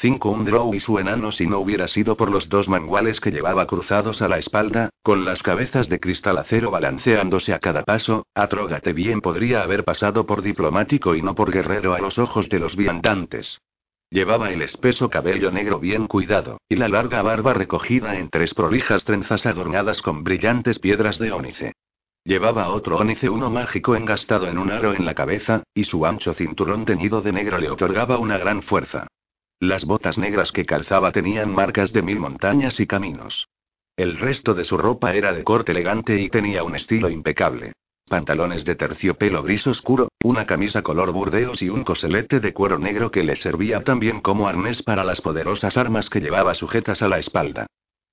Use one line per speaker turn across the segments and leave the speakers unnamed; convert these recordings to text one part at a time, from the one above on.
Cinco un drow y su enano si no hubiera sido por los dos manguales que llevaba cruzados a la espalda, con las cabezas de cristal acero balanceándose a cada paso, Atrógate bien podría haber pasado por diplomático y no por guerrero a los ojos de los viandantes. Llevaba el espeso cabello negro bien cuidado, y la larga barba recogida en tres prolijas trenzas adornadas con brillantes piedras de ónice. Llevaba otro ónice uno mágico engastado en un aro en la cabeza, y su ancho cinturón teñido de negro le otorgaba una gran fuerza. Las botas negras que calzaba tenían marcas de mil montañas y caminos. El resto de su ropa era de corte elegante y tenía un estilo impecable. Pantalones de terciopelo gris oscuro, una camisa color burdeos y un coselete de cuero negro que le servía también como arnés para las poderosas armas que llevaba sujetas a la espalda.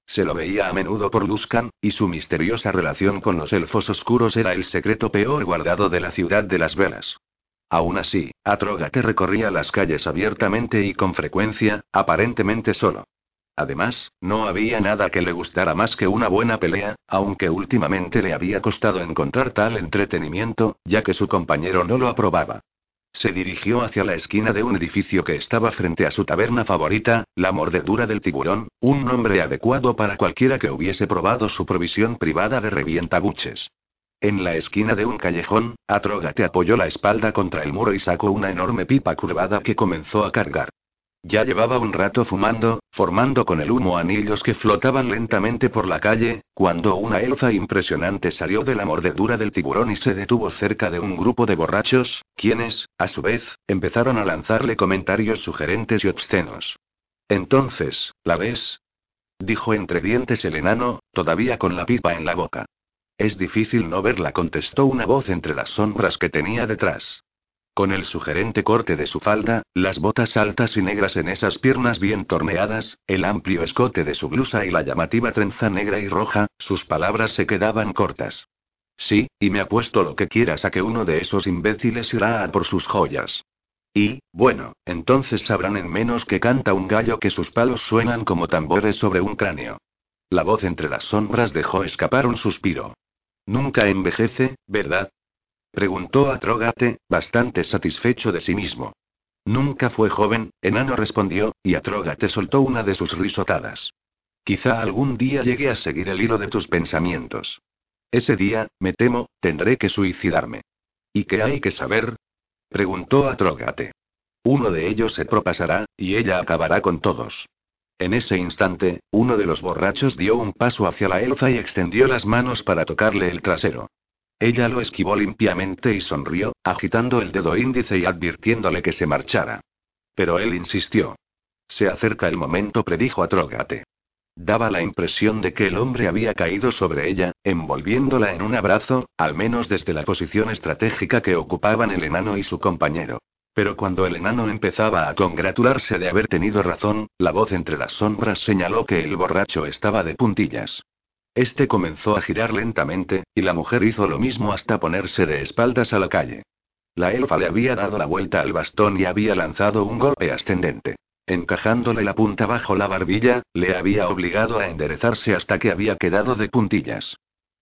Se lo veía a menudo por Luskan, y su misteriosa relación con los elfos oscuros era el secreto peor guardado de la ciudad de las velas. Aún así, Atrógate recorría las calles abiertamente y con frecuencia, aparentemente solo. Además, no había nada que le gustara más que una buena pelea, aunque últimamente le había costado encontrar tal entretenimiento, ya que su compañero no lo aprobaba. Se dirigió hacia la esquina de un edificio que estaba frente a su taberna favorita, la mordedura del tiburón, un nombre adecuado para cualquiera que hubiese probado su provisión privada de revientabuches. En la esquina de un callejón, Atrógate apoyó la espalda contra el muro y sacó una enorme pipa curvada que comenzó a cargar. Ya llevaba un rato fumando, formando con el humo anillos que flotaban lentamente por la calle, cuando una elfa impresionante salió de la mordedura del tiburón y se detuvo cerca de un grupo de borrachos, quienes, a su vez, empezaron a lanzarle comentarios sugerentes y obscenos. Entonces, ¿la ves? dijo entre dientes el enano, todavía con la pipa en la boca. Es difícil no verla, contestó una voz entre las sombras que tenía detrás. Con el sugerente corte de su falda, las botas altas y negras en esas piernas bien torneadas, el amplio escote de su blusa y la llamativa trenza negra y roja, sus palabras se quedaban cortas. Sí, y me apuesto lo que quieras a que uno de esos imbéciles irá a por sus joyas. Y, bueno, entonces sabrán en menos que canta un gallo que sus palos suenan como tambores sobre un cráneo. La voz entre las sombras dejó escapar un suspiro. Nunca envejece, ¿verdad? Preguntó a Trógate, bastante satisfecho de sí mismo. Nunca fue joven, enano respondió, y Atrógate soltó una de sus risotadas. Quizá algún día llegue a seguir el hilo de tus pensamientos. Ese día, me temo, tendré que suicidarme. ¿Y qué hay que saber? Preguntó Atrógate. Uno de ellos se propasará, y ella acabará con todos. En ese instante, uno de los borrachos dio un paso hacia la elfa y extendió las manos para tocarle el trasero. Ella lo esquivó limpiamente y sonrió, agitando el dedo índice y advirtiéndole que se marchara. Pero él insistió. Se acerca el momento, predijo a Trógate. Daba la impresión de que el hombre había caído sobre ella, envolviéndola en un abrazo, al menos desde la posición estratégica que ocupaban el enano y su compañero. Pero cuando el enano empezaba a congratularse de haber tenido razón, la voz entre las sombras señaló que el borracho estaba de puntillas. Este comenzó a girar lentamente, y la mujer hizo lo mismo hasta ponerse de espaldas a la calle. La elfa le había dado la vuelta al bastón y había lanzado un golpe ascendente. Encajándole la punta bajo la barbilla, le había obligado a enderezarse hasta que había quedado de puntillas.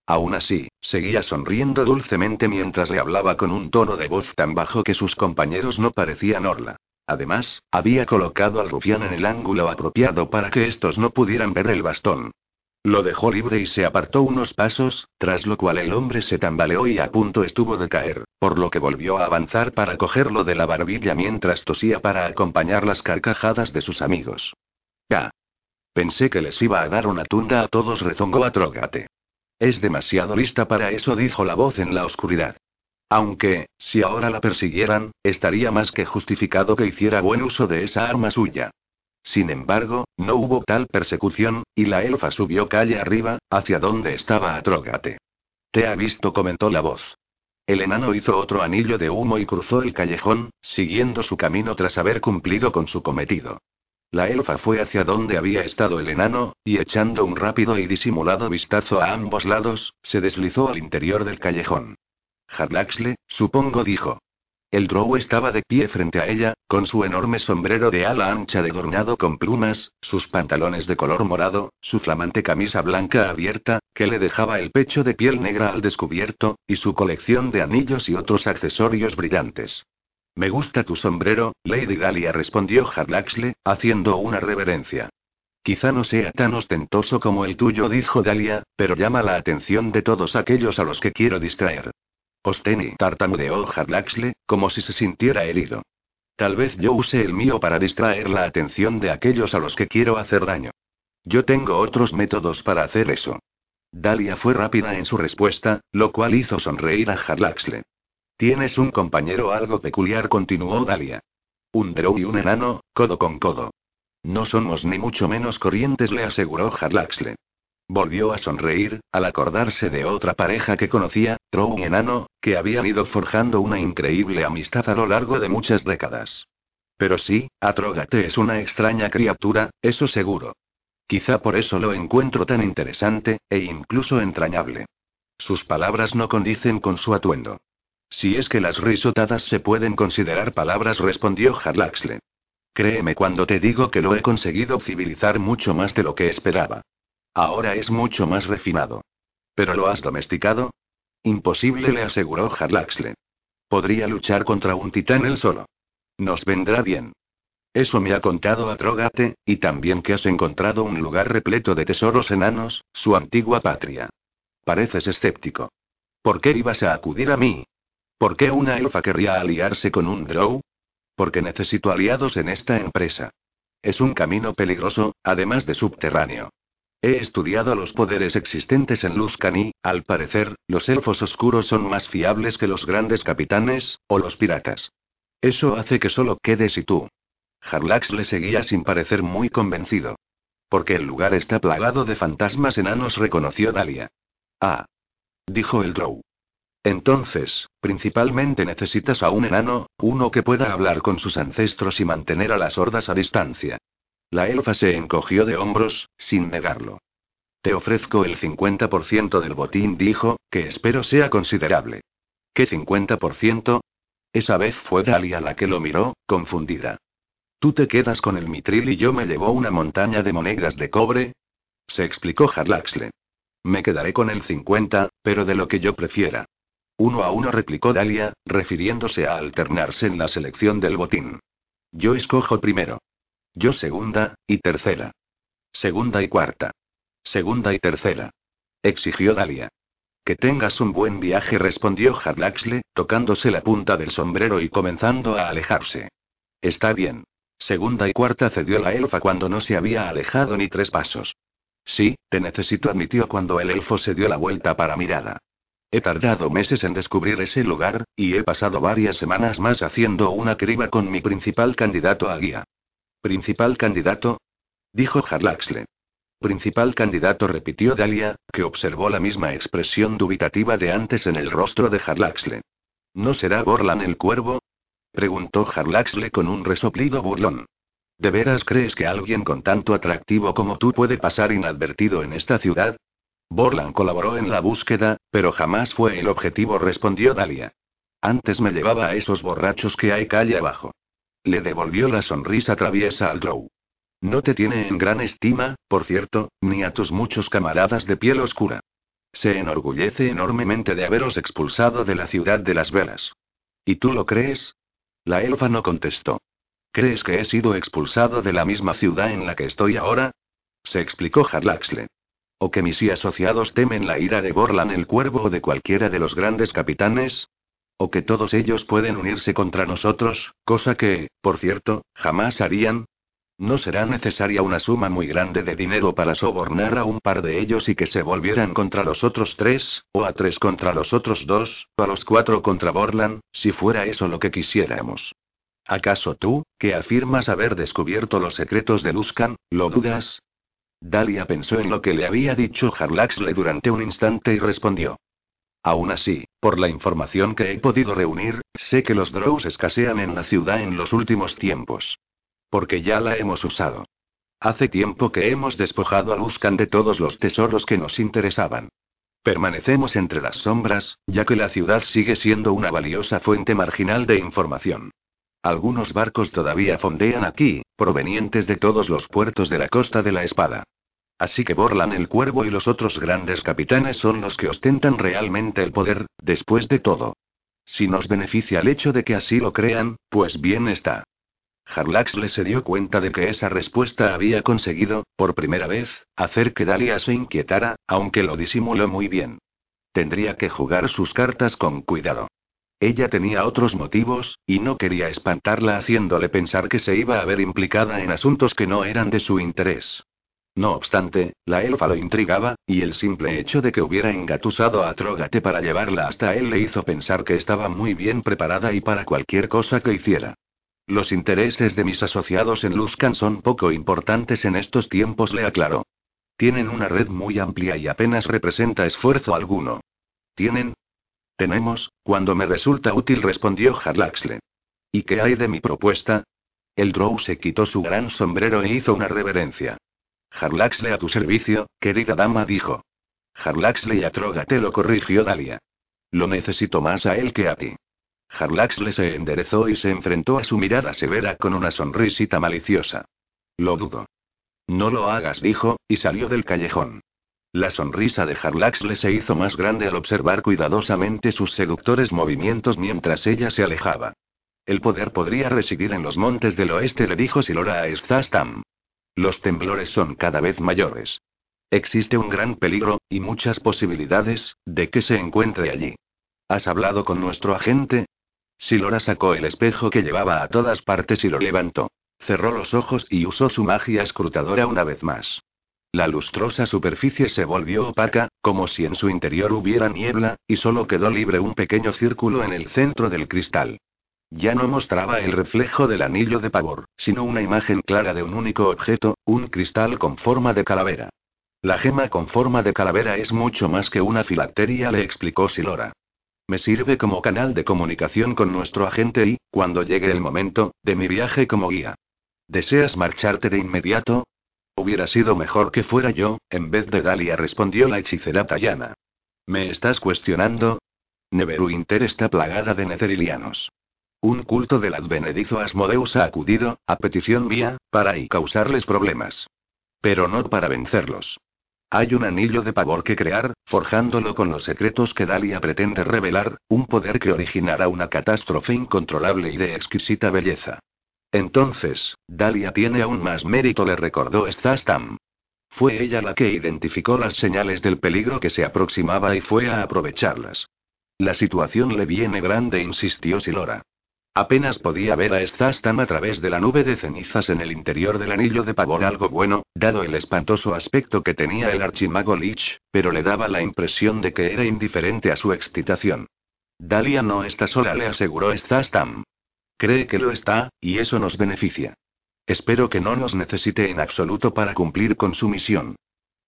Aún así, seguía sonriendo dulcemente mientras le hablaba con un tono de voz tan bajo que sus compañeros no parecían orla. Además, había colocado al rufián en el ángulo apropiado para que estos no pudieran ver el bastón. Lo dejó libre y se apartó unos pasos, tras lo cual el hombre se tambaleó y a punto estuvo de caer, por lo que volvió a avanzar para cogerlo de la barbilla mientras tosía para acompañar las carcajadas de sus amigos. Ya. Pensé que les iba a dar una tunda a todos, rezongó a Trógate. Es demasiado lista para eso, dijo la voz en la oscuridad. Aunque, si ahora la persiguieran, estaría más que justificado que hiciera buen uso de esa arma suya. Sin embargo, no hubo tal persecución, y la elfa subió calle arriba, hacia donde estaba Atrógate. Te ha visto, comentó la voz. El enano hizo otro anillo de humo y cruzó el callejón, siguiendo su camino tras haber cumplido con su cometido. La elfa fue hacia donde había estado el enano, y echando un rápido y disimulado vistazo a ambos lados, se deslizó al interior del callejón. Harlaxle, supongo, dijo. El drow estaba de pie frente a ella, con su enorme sombrero de ala ancha adornado con plumas, sus pantalones de color morado, su flamante camisa blanca abierta, que le dejaba el pecho de piel negra al descubierto, y su colección de anillos y otros accesorios brillantes. Me gusta tu sombrero, Lady Dahlia respondió Harlaxle, haciendo una reverencia. Quizá no sea tan ostentoso como el tuyo, dijo Dahlia, pero llama la atención de todos aquellos a los que quiero distraer. Osteni tartamudeó Harlaxle, como si se sintiera herido. Tal vez yo use el mío para distraer la atención de aquellos a los que quiero hacer daño. Yo tengo otros métodos para hacer eso. Dalia fue rápida en su respuesta, lo cual hizo sonreír a Harlaxle. Tienes un compañero algo peculiar, continuó Dalia. Un drow y un enano, codo con codo. No somos ni mucho menos corrientes, le aseguró Harlaxle. Volvió a sonreír, al acordarse de otra pareja que conocía, Drow y enano, que habían ido forjando una increíble amistad a lo largo de muchas décadas. Pero sí, Atrogate es una extraña criatura, eso seguro. Quizá por eso lo encuentro tan interesante, e incluso entrañable. Sus palabras no condicen con su atuendo. Si es que las risotadas se pueden considerar palabras, respondió Harlaxle. Créeme cuando te digo que lo he conseguido civilizar mucho más de lo que esperaba. Ahora es mucho más refinado. ¿Pero lo has domesticado? Imposible, le aseguró Harlaxle. Podría luchar contra un titán él solo. Nos vendrá bien. Eso me ha contado Atrogate, y también que has encontrado un lugar repleto de tesoros enanos, su antigua patria. Pareces escéptico. ¿Por qué ibas a acudir a mí? ¿Por qué una elfa querría aliarse con un drow? Porque necesito aliados en esta empresa. Es un camino peligroso, además de subterráneo. He estudiado los poderes existentes en Luscan al parecer, los elfos oscuros son más fiables que los grandes capitanes, o los piratas. Eso hace que solo quedes y tú. Harlax le seguía sin parecer muy convencido. Porque el lugar está plagado de fantasmas enanos, reconoció Dalia. Ah. Dijo el Drow. Entonces, principalmente necesitas a un enano, uno que pueda hablar con sus ancestros y mantener a las hordas a distancia. La elfa se encogió de hombros, sin negarlo. Te ofrezco el 50% del botín, dijo, que espero sea considerable. ¿Qué 50%? Esa vez fue Dalia la que lo miró, confundida. ¿Tú te quedas con el mitril y yo me llevo una montaña de monedas de cobre? Se explicó Harlaxle. Me quedaré con el 50, pero de lo que yo prefiera. Uno a uno replicó Dalia, refiriéndose a alternarse en la selección del botín. Yo escojo primero. Yo segunda, y tercera. Segunda y cuarta. Segunda y tercera. Exigió Dalia. Que tengas un buen viaje, respondió Harlaxle, tocándose la punta del sombrero y comenzando a alejarse. Está bien. Segunda y cuarta cedió la elfa cuando no se había alejado ni tres pasos. Sí, te necesito, admitió cuando el elfo se dio la vuelta para mirada. He tardado meses en descubrir ese lugar, y he pasado varias semanas más haciendo una criba con mi principal candidato a guía. ¿Principal candidato? Dijo Harlaxle. Principal candidato, repitió Dalia, que observó la misma expresión dubitativa de antes en el rostro de Harlaxle. ¿No será Borlan el cuervo? Preguntó Harlaxle con un resoplido burlón. ¿De veras crees que alguien con tanto atractivo como tú puede pasar inadvertido en esta ciudad? Borlan colaboró en la búsqueda, pero jamás fue el objetivo, respondió Dalia. Antes me llevaba a esos borrachos que hay calle abajo. Le devolvió la sonrisa traviesa al Drow. No te tiene en gran estima, por cierto, ni a tus muchos camaradas de piel oscura. Se enorgullece enormemente de haberos expulsado de la ciudad de las velas. ¿Y tú lo crees? La elfa no contestó. ¿Crees que he sido expulsado de la misma ciudad en la que estoy ahora? Se explicó Harlaxle. ¿O que mis asociados temen la ira de Borlan el Cuervo o de cualquiera de los grandes capitanes? O que todos ellos pueden unirse contra nosotros, cosa que, por cierto, jamás harían. ¿No será necesaria una suma muy grande de dinero para sobornar a un par de ellos y que se volvieran contra los otros tres, o a tres contra los otros dos, o a los cuatro contra Borland, si fuera eso lo que quisiéramos? ¿Acaso tú, que afirmas haber descubierto los secretos de Luskan, lo dudas? Dalia pensó en lo que le había dicho Harlaxle durante un instante y respondió. Aún así, por la información que he podido reunir, sé que los drows escasean en la ciudad en los últimos tiempos. Porque ya la hemos usado. Hace tiempo que hemos despojado a Luskan de todos los tesoros que nos interesaban. Permanecemos entre las sombras, ya que la ciudad sigue siendo una valiosa fuente marginal de información. Algunos barcos todavía fondean aquí, provenientes de todos los puertos de la costa de la Espada. Así que Borlan el Cuervo y los otros grandes capitanes son los que ostentan realmente el poder, después de todo. Si nos beneficia el hecho de que así lo crean, pues bien está. Harlaxle se dio cuenta de que esa respuesta había conseguido, por primera vez, hacer que Dalia se inquietara, aunque lo disimuló muy bien. Tendría que jugar sus cartas con cuidado. Ella tenía otros motivos, y no quería espantarla haciéndole pensar que se iba a ver implicada en asuntos que no eran de su interés. No obstante, la elfa lo intrigaba, y el simple hecho de que hubiera engatusado a Trógate para llevarla hasta él le hizo pensar que estaba muy bien preparada y para cualquier cosa que hiciera. Los intereses de mis asociados en Luskan son poco importantes en estos tiempos, le aclaró. Tienen una red muy amplia y apenas representa esfuerzo alguno. ¿Tienen? Tenemos, cuando me resulta útil, respondió Harlaxle. ¿Y qué hay de mi propuesta? El Drow se quitó su gran sombrero e hizo una reverencia. Harlaxle a tu servicio, querida dama, dijo. Harlaxle y Atrógate lo corrigió Dalia. Lo necesito más a él que a ti. Harlaxle se enderezó y se enfrentó a su mirada severa con una sonrisita maliciosa. Lo dudo. No lo hagas, dijo, y salió del callejón. La sonrisa de Harlaxle se hizo más grande al observar cuidadosamente sus seductores movimientos mientras ella se alejaba. El poder podría residir en los montes del oeste, le dijo Silora a Stastam. Los temblores son cada vez mayores. Existe un gran peligro, y muchas posibilidades, de que se encuentre allí. ¿Has hablado con nuestro agente? Silora sacó el espejo que llevaba a todas partes y lo levantó. Cerró los ojos y usó su magia escrutadora una vez más. La lustrosa superficie se volvió opaca, como si en su interior hubiera niebla, y solo quedó libre un pequeño círculo en el centro del cristal. Ya no mostraba el reflejo del anillo de pavor, sino una imagen clara de un único objeto, un cristal con forma de calavera. La gema con forma de calavera es mucho más que una filacteria, le explicó Silora. Me sirve como canal de comunicación con nuestro agente y, cuando llegue el momento, de mi viaje como guía. ¿Deseas marcharte de inmediato? Hubiera sido mejor que fuera yo, en vez de Dalia, respondió la hechicera Tayana. ¿Me estás cuestionando? Neverwinter está plagada de netherilianos. Un culto del advenedizo Asmodeus ha acudido, a petición mía, para y causarles problemas. Pero no para vencerlos. Hay un anillo de pavor que crear, forjándolo con los secretos que Dalia pretende revelar, un poder que originará una catástrofe incontrolable y de exquisita belleza. Entonces, Dalia tiene aún más mérito, le recordó Stastam. Fue ella la que identificó las señales del peligro que se aproximaba y fue a aprovecharlas. La situación le viene grande, insistió Silora. Apenas podía ver a Stastam a través de la nube de cenizas en el interior del anillo de pavor algo bueno, dado el espantoso aspecto que tenía el archimago Lich, pero le daba la impresión de que era indiferente a su excitación. Dalia no está sola, le aseguró Stastam. Cree que lo está, y eso nos beneficia. Espero que no nos necesite en absoluto para cumplir con su misión.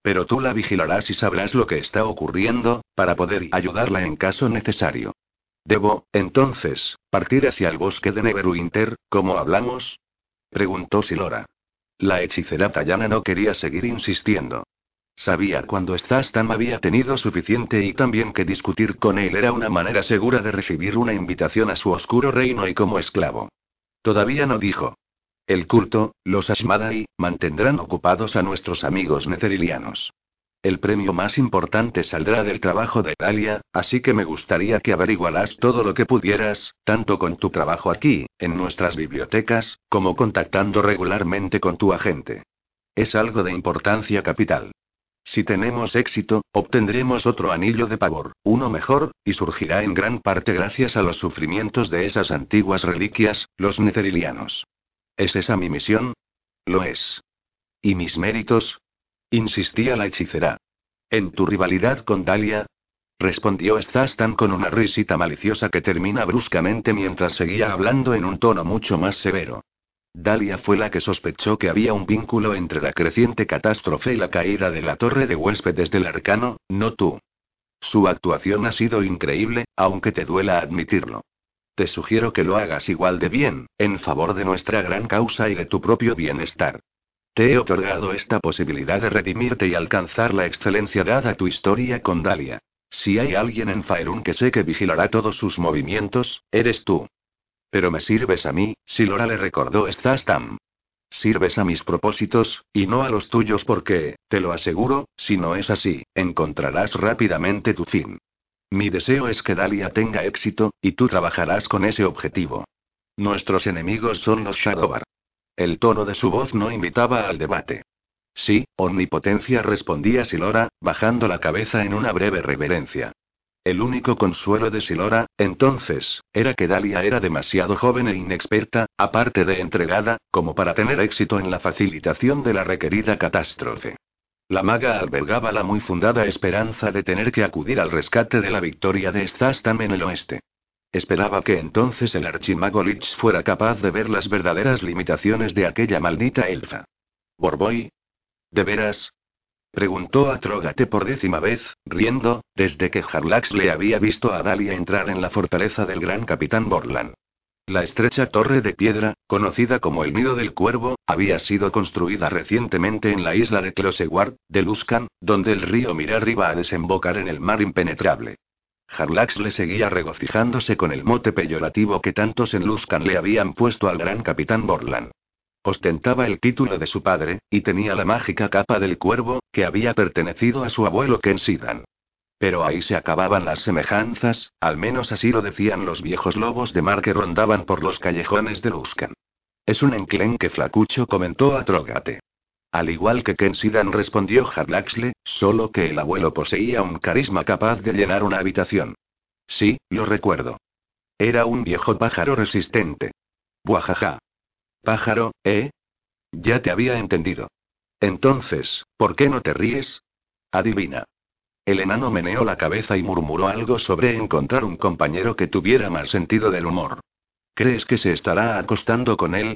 Pero tú la vigilarás y sabrás lo que está ocurriendo, para poder ayudarla en caso necesario. ¿Debo, entonces, partir hacia el bosque de Neverwinter, como hablamos? preguntó Silora. La hechicera Tayana no quería seguir insistiendo. Sabía cuando Stastam había tenido suficiente y también que discutir con él era una manera segura de recibir una invitación a su oscuro reino y como esclavo. Todavía no dijo. El culto, los Ashmadai, mantendrán ocupados a nuestros amigos netherilianos. El premio más importante saldrá del trabajo de Dalia, así que me gustaría que averiguaras todo lo que pudieras, tanto con tu trabajo aquí, en nuestras bibliotecas, como contactando regularmente con tu agente. Es algo de importancia capital. Si tenemos éxito, obtendremos otro anillo de pavor, uno mejor, y surgirá en gran parte gracias a los sufrimientos de esas antiguas reliquias, los netherilianos. ¿Es esa mi misión? Lo es. ¿Y mis méritos? Insistía la hechicera. ¿En tu rivalidad con Dalia? Respondió Stastan con una risita maliciosa que termina bruscamente mientras seguía hablando en un tono mucho más severo. Dalia fue la que sospechó que había un vínculo entre la creciente catástrofe y la caída de la torre de huéspedes del arcano, no tú. Su actuación ha sido increíble, aunque te duela admitirlo. Te sugiero que lo hagas igual de bien, en favor de nuestra gran causa y de tu propio bienestar. Te he otorgado esta posibilidad de redimirte y alcanzar la excelencia dada tu historia con Dalia. Si hay alguien en Faerun que sé que vigilará todos sus movimientos, eres tú. Pero me sirves a mí, si Lora le recordó Stastam. Sirves a mis propósitos, y no a los tuyos porque, te lo aseguro, si no es así, encontrarás rápidamente tu fin. Mi deseo es que Dalia tenga éxito, y tú trabajarás con ese objetivo. Nuestros enemigos son los Shadowbar. El tono de su voz no invitaba al debate. Sí, omnipotencia respondía Silora, bajando la cabeza en una breve reverencia. El único consuelo de Silora, entonces, era que Dalia era demasiado joven e inexperta, aparte de entregada, como para tener éxito en la facilitación de la requerida catástrofe. La maga albergaba la muy fundada esperanza de tener que acudir al rescate de la victoria de Stastam en el oeste. Esperaba que entonces el archimago Lich fuera capaz de ver las verdaderas limitaciones de aquella maldita elfa. Borboy. ¿De veras? Preguntó a Trógate por décima vez, riendo, desde que Harlax le había visto a Dalia entrar en la fortaleza del gran capitán Borland. La estrecha torre de piedra, conocida como el Nido del Cuervo, había sido construida recientemente en la isla de Closeward, de Luskan, donde el río mira arriba a desembocar en el mar impenetrable. Harlax le seguía regocijándose con el mote peyorativo que tantos en Luskan le habían puesto al gran capitán Borland. Ostentaba el título de su padre, y tenía la mágica capa del cuervo, que había pertenecido a su abuelo Kensidan. Pero ahí se acababan las semejanzas, al menos así lo decían los viejos lobos de mar que rondaban por los callejones de Luskan. Es un enclenque flacucho, comentó a Trogate. Al igual que Kensidan respondió Harlaxle, solo que el abuelo poseía un carisma capaz de llenar una habitación. Sí, lo recuerdo. Era un viejo pájaro resistente. Buajaja. Pájaro, ¿eh? Ya te había entendido. Entonces, ¿por qué no te ríes? Adivina. El enano meneó la cabeza y murmuró algo sobre encontrar un compañero que tuviera más sentido del humor. ¿Crees que se estará acostando con él?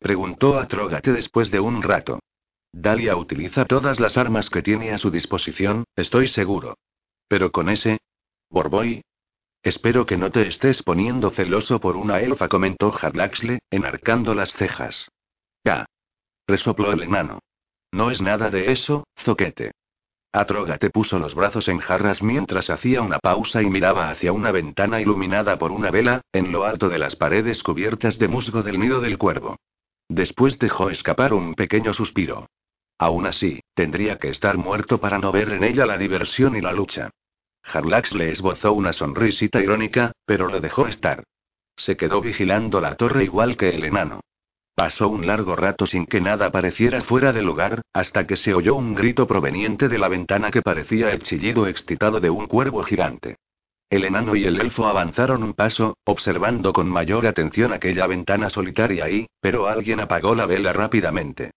Preguntó a Trógate después de un rato. Dalia utiliza todas las armas que tiene a su disposición, estoy seguro. Pero con ese. Borboy. Espero que no te estés poniendo celoso por una elfa, comentó Harlaxle, enarcando las cejas. Ya. Resopló el enano. No es nada de eso, zoquete. Atrógate puso los brazos en jarras mientras hacía una pausa y miraba hacia una ventana iluminada por una vela, en lo alto de las paredes cubiertas de musgo del nido del cuervo. Después dejó escapar un pequeño suspiro. Aún así, tendría que estar muerto para no ver en ella la diversión y la lucha. Harlax le esbozó una sonrisita irónica, pero lo dejó estar. Se quedó vigilando la torre igual que el enano. Pasó un largo rato sin que nada pareciera fuera de lugar, hasta que se oyó un grito proveniente de la ventana que parecía el chillido excitado de un cuervo gigante. El enano y el elfo avanzaron un paso, observando con mayor atención aquella ventana solitaria y, pero alguien apagó la vela rápidamente.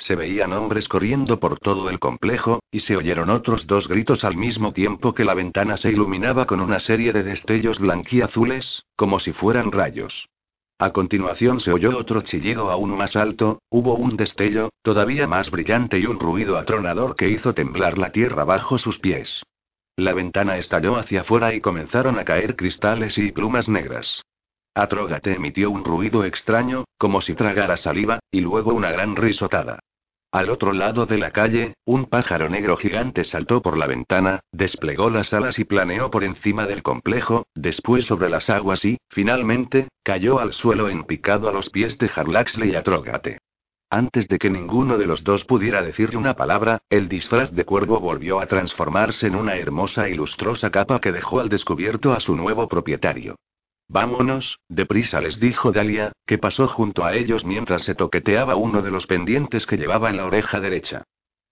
Se veían hombres corriendo por todo el complejo, y se oyeron otros dos gritos al mismo tiempo que la ventana se iluminaba con una serie de destellos blanquiazules, como si fueran rayos. A continuación se oyó otro chillido aún más alto, hubo un destello, todavía más brillante y un ruido atronador que hizo temblar la tierra bajo sus pies. La ventana estalló hacia afuera y comenzaron a caer cristales y plumas negras. Atrógate emitió un ruido extraño, como si tragara saliva, y luego una gran risotada. Al otro lado de la calle, un pájaro negro gigante saltó por la ventana, desplegó las alas y planeó por encima del complejo, después sobre las aguas y, finalmente, cayó al suelo en picado a los pies de Harlaxle y Atrogate. Antes de que ninguno de los dos pudiera decirle una palabra, el disfraz de cuervo volvió a transformarse en una hermosa y lustrosa capa que dejó al descubierto a su nuevo propietario. Vámonos, deprisa les dijo Dalia, que pasó junto a ellos mientras se toqueteaba uno de los pendientes que llevaba en la oreja derecha.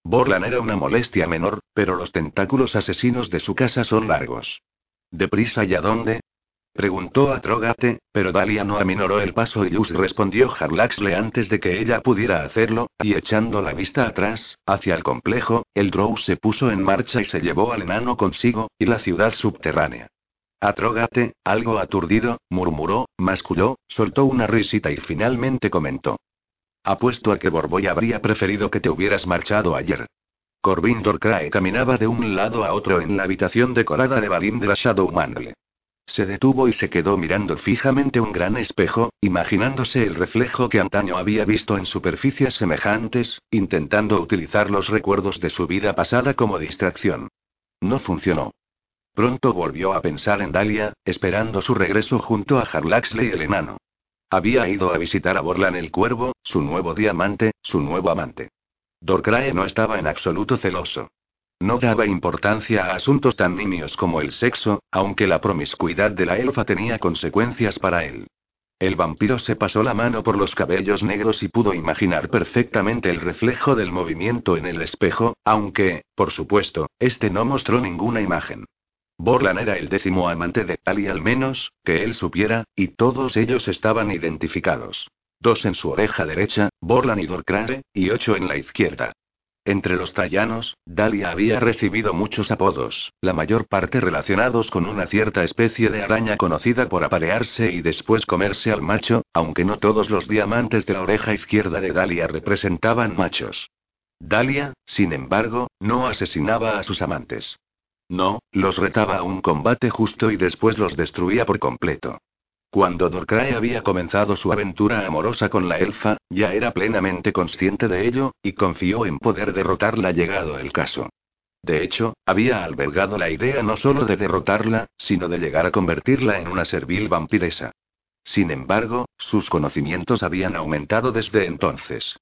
Borlan era una molestia menor, pero los tentáculos asesinos de su casa son largos. ¿Deprisa y a dónde? Preguntó a Trogate, pero Dalia no aminoró el paso y Luz respondió Harlaxle antes de que ella pudiera hacerlo, y echando la vista atrás, hacia el complejo, el Drow se puso en marcha y se llevó al enano consigo, y la ciudad subterránea. Atrógate, algo aturdido, murmuró, masculló, soltó una risita y finalmente comentó. Apuesto a que Borboy habría preferido que te hubieras marchado ayer. Corbin Dorcrae caminaba de un lado a otro en la habitación decorada de Valindra Shadowmantle. Se detuvo y se quedó mirando fijamente un gran espejo, imaginándose el reflejo que antaño había visto en superficies semejantes, intentando utilizar los recuerdos de su vida pasada como distracción. No funcionó. Pronto volvió a pensar en Dalia, esperando su regreso junto a Harlaxle y el enano. Había ido a visitar a Borlan el cuervo, su nuevo diamante, su nuevo amante. Dorcrae no estaba en absoluto celoso. No daba importancia a asuntos tan nimios como el sexo, aunque la promiscuidad de la elfa tenía consecuencias para él. El vampiro se pasó la mano por los cabellos negros y pudo imaginar perfectamente el reflejo del movimiento en el espejo, aunque, por supuesto, este no mostró ninguna imagen. Borlan era el décimo amante de Tali al menos, que él supiera, y todos ellos estaban identificados. Dos en su oreja derecha, Borlan y Dorkrare, y ocho en la izquierda. Entre los tallanos, Dalia había recibido muchos apodos, la mayor parte relacionados con una cierta especie de araña conocida por aparearse y después comerse al macho, aunque no todos los diamantes de la oreja izquierda de Dalia representaban machos. Dalia, sin embargo, no asesinaba a sus amantes. No, los retaba a un combate justo y después los destruía por completo. Cuando Dorcrae había comenzado su aventura amorosa con la elfa, ya era plenamente consciente de ello, y confió en poder derrotarla llegado el caso. De hecho, había albergado la idea no solo de derrotarla, sino de llegar a convertirla en una servil vampiresa. Sin embargo, sus conocimientos habían aumentado desde entonces.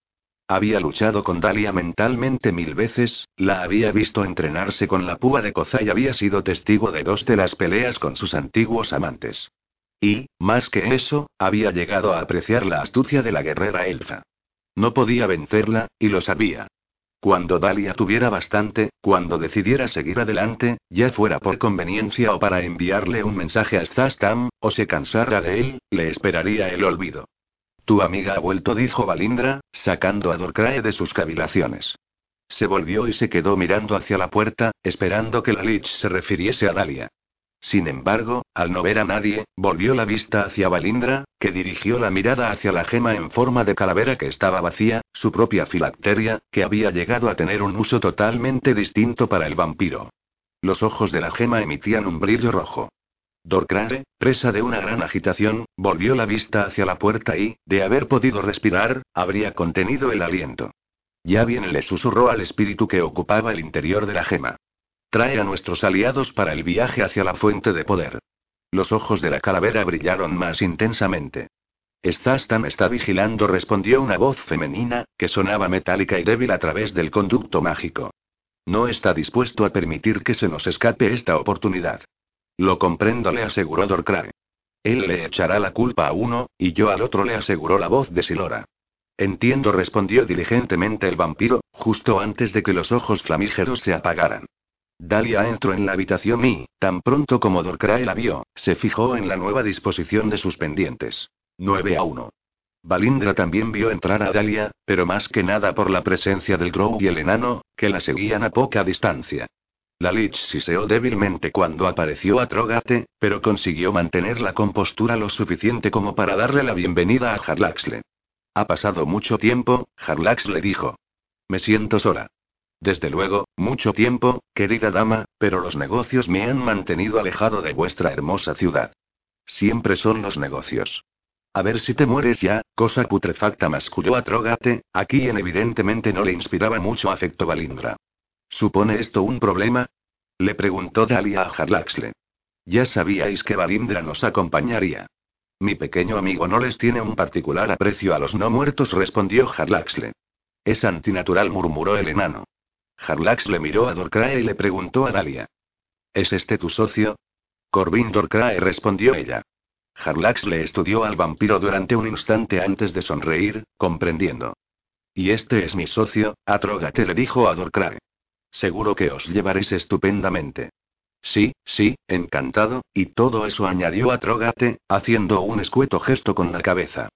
Había luchado con Dalia mentalmente mil veces, la había visto entrenarse con la púa de Koza y había sido testigo de dos de las peleas con sus antiguos amantes. Y, más que eso, había llegado a apreciar la astucia de la guerrera elfa. No podía vencerla, y lo sabía. Cuando Dalia tuviera bastante, cuando decidiera seguir adelante, ya fuera por conveniencia o para enviarle un mensaje a Zastam, o se cansara de él, le esperaría el olvido. Tu amiga ha vuelto, dijo Balindra, sacando a Dorcrae de sus cavilaciones. Se volvió y se quedó mirando hacia la puerta, esperando que la Lich se refiriese a Dalia. Sin embargo, al no ver a nadie, volvió la vista hacia Balindra, que dirigió la mirada hacia la gema en forma de calavera que estaba vacía, su propia filacteria, que había llegado a tener un uso totalmente distinto para el vampiro. Los ojos de la gema emitían un brillo rojo. Dorcrare, presa de una gran agitación, volvió la vista hacia la puerta y, de haber podido respirar, habría contenido el aliento. Ya bien le susurró al espíritu que ocupaba el interior de la gema. Trae a nuestros aliados para el viaje hacia la fuente de poder. Los ojos de la calavera brillaron más intensamente. Estás está vigilando, respondió una voz femenina, que sonaba metálica y débil a través del conducto mágico. No está dispuesto a permitir que se nos escape esta oportunidad. Lo comprendo, le aseguró Dorcrae. Él le echará la culpa a uno, y yo al otro, le aseguró la voz de Silora. Entiendo, respondió diligentemente el vampiro, justo antes de que los ojos flamígeros se apagaran. Dalia entró en la habitación y, tan pronto como Dorcrae la vio, se fijó en la nueva disposición de sus pendientes. 9 a 1. Balindra también vio entrar a Dalia, pero más que nada por la presencia del Grow y el enano, que la seguían a poca distancia. La Lich siseó débilmente cuando apareció a Trogate, pero consiguió mantener la compostura lo suficiente como para darle la bienvenida a Harlaxle. Ha pasado mucho tiempo, Harlax le dijo. Me siento sola. Desde luego, mucho tiempo, querida dama, pero los negocios me han mantenido alejado de vuestra hermosa ciudad. Siempre son los negocios. A ver si te mueres ya, cosa putrefacta masculló a Trogate, a quien evidentemente no le inspiraba mucho afecto Balindra. ¿Supone esto un problema? Le preguntó Dalia a Harlaxle. Ya sabíais que Valindra nos acompañaría. Mi pequeño amigo no les tiene un particular aprecio a los no muertos, respondió Harlaxle. Es antinatural, murmuró el enano. Harlaxle miró a Dorcrae y le preguntó a Dalia. ¿Es este tu socio? Corbin Dorcrae respondió ella. Harlaxle estudió al vampiro durante un instante antes de sonreír, comprendiendo. Y este es mi socio, Atrogate le dijo a Dorcrae. Seguro que os llevaréis estupendamente. Sí, sí, encantado, y todo eso añadió a Trógate, haciendo un escueto gesto con la cabeza.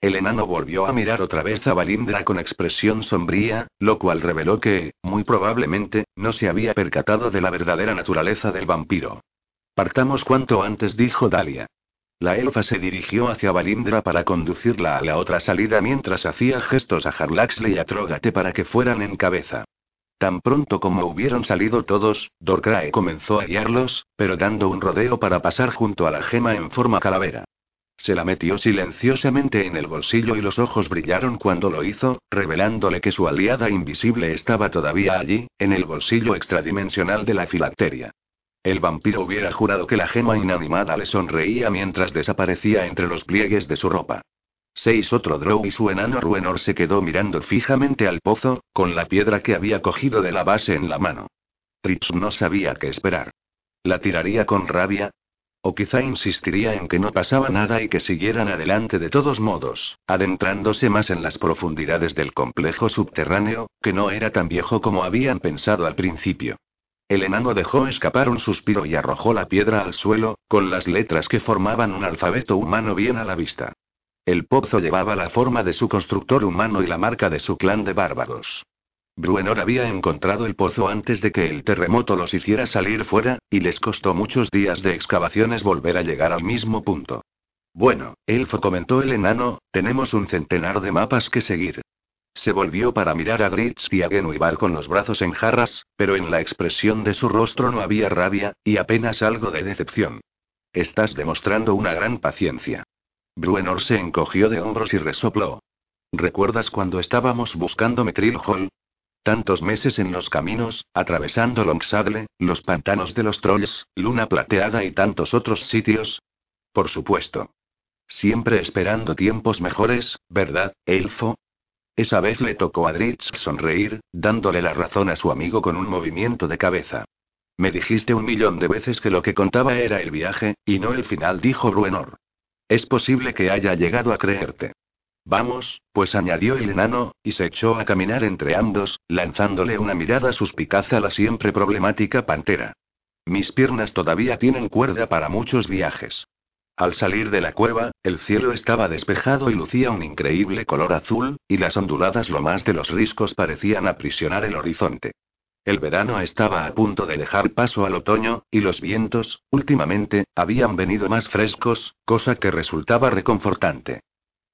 El enano volvió a mirar otra vez a Valindra con expresión sombría, lo cual reveló que, muy probablemente, no se había percatado de la verdadera naturaleza del vampiro. Partamos cuanto antes, dijo Dalia. La elfa se dirigió hacia Valindra para conducirla a la otra salida mientras hacía gestos a Harlaxle y a Trógate para que fueran en cabeza. Tan pronto como hubieron salido todos, Dorcrae comenzó a guiarlos, pero dando un rodeo para pasar junto a la gema en forma calavera. Se la metió silenciosamente en el bolsillo y los ojos brillaron cuando lo hizo, revelándole que su aliada invisible estaba todavía allí, en el bolsillo extradimensional de la filacteria. El vampiro hubiera jurado que la gema inanimada le sonreía mientras desaparecía entre los pliegues de su ropa. Seis otro Drow y su enano Ruenor se quedó mirando fijamente al pozo, con la piedra que había cogido de la base en la mano. Rich no sabía qué esperar. ¿La tiraría con rabia? O quizá insistiría en que no pasaba nada y que siguieran adelante de todos modos, adentrándose más en las profundidades del complejo subterráneo, que no era tan viejo como habían pensado al principio. El enano dejó escapar un suspiro y arrojó la piedra al suelo, con las letras que formaban un alfabeto humano bien a la vista. El pozo llevaba la forma de su constructor humano y la marca de su clan de bárbaros. Bruenor había encontrado el pozo antes de que el terremoto los hiciera salir fuera, y les costó muchos días de excavaciones volver a llegar al mismo punto. Bueno, elfo comentó el enano, tenemos un centenar de mapas que seguir. Se volvió para mirar a Dritz y a Genuibar con los brazos en jarras, pero en la expresión de su rostro no había rabia, y apenas algo de decepción. Estás demostrando una gran paciencia. Bruenor se encogió de hombros y resopló. ¿Recuerdas cuando estábamos buscando Metril Hall? Tantos meses en los caminos, atravesando Longsadle, los pantanos de los trolls, Luna Plateada y tantos otros sitios. Por supuesto. Siempre esperando tiempos mejores, ¿verdad, elfo? Esa vez le tocó a Dritz sonreír, dándole la razón a su amigo con un movimiento de cabeza. Me dijiste un millón de veces que lo que contaba era el viaje, y no el final, dijo Bruenor. Es posible que haya llegado a creerte. Vamos, pues añadió el enano, y se echó a caminar entre ambos, lanzándole una mirada suspicaz a la siempre problemática pantera. Mis piernas todavía tienen cuerda para muchos viajes. Al salir de la cueva, el cielo estaba despejado y lucía un increíble color azul, y las onduladas lomas de los riscos parecían aprisionar el horizonte. El verano estaba a punto de dejar paso al otoño, y los vientos, últimamente, habían venido más frescos, cosa que resultaba reconfortante.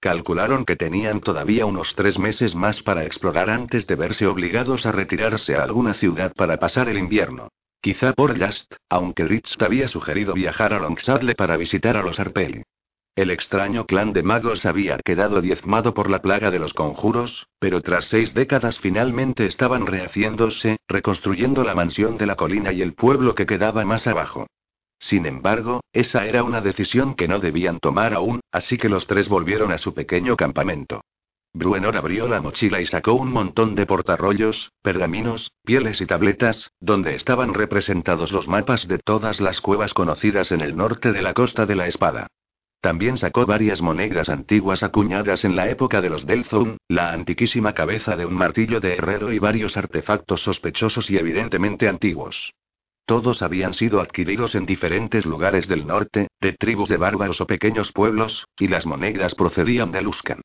Calcularon que tenían todavía unos tres meses más para explorar antes de verse obligados a retirarse a alguna ciudad para pasar el invierno. Quizá por Just, aunque Rich había sugerido viajar a Longsadle para visitar a los Arpeli. El extraño clan de magos había quedado diezmado por la plaga de los conjuros, pero tras seis décadas finalmente estaban rehaciéndose, reconstruyendo la mansión de la colina y el pueblo que quedaba más abajo. Sin embargo, esa era una decisión que no debían tomar aún, así que los tres volvieron a su pequeño campamento. Bruenor abrió la mochila y sacó un montón de portarrollos, pergaminos, pieles y tabletas, donde estaban representados los mapas de todas las cuevas conocidas en el norte de la costa de la espada. También sacó varias monedas antiguas acuñadas en la época de los Delzone, la antiquísima cabeza de un martillo de herrero y varios artefactos sospechosos y evidentemente antiguos. Todos habían sido adquiridos en diferentes lugares del norte, de tribus de bárbaros o pequeños pueblos, y las monedas procedían de Luskan.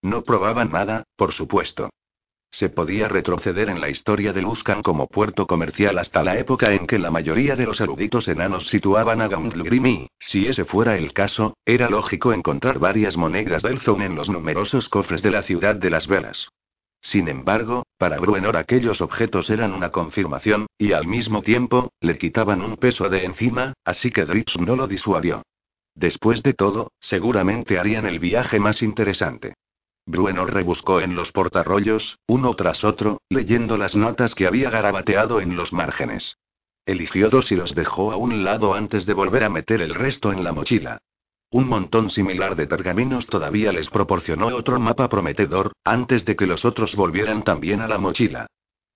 No probaban nada, por supuesto. Se podía retroceder en la historia de Luskan como puerto comercial hasta la época en que la mayoría de los eruditos enanos situaban a Gauntlegrim y, si ese fuera el caso, era lógico encontrar varias monedas del Zone en los numerosos cofres de la ciudad de las velas. Sin embargo, para Bruenor aquellos objetos eran una confirmación, y al mismo tiempo, le quitaban un peso de encima, así que Dritz no lo disuadió. Después de todo, seguramente harían el viaje más interesante. Bruenor rebuscó en los portarrollos, uno tras otro, leyendo las notas que había garabateado en los márgenes. Eligió dos y los dejó a un lado antes de volver a meter el resto en la mochila. Un montón similar de pergaminos todavía les proporcionó otro mapa prometedor, antes de que los otros volvieran también a la mochila.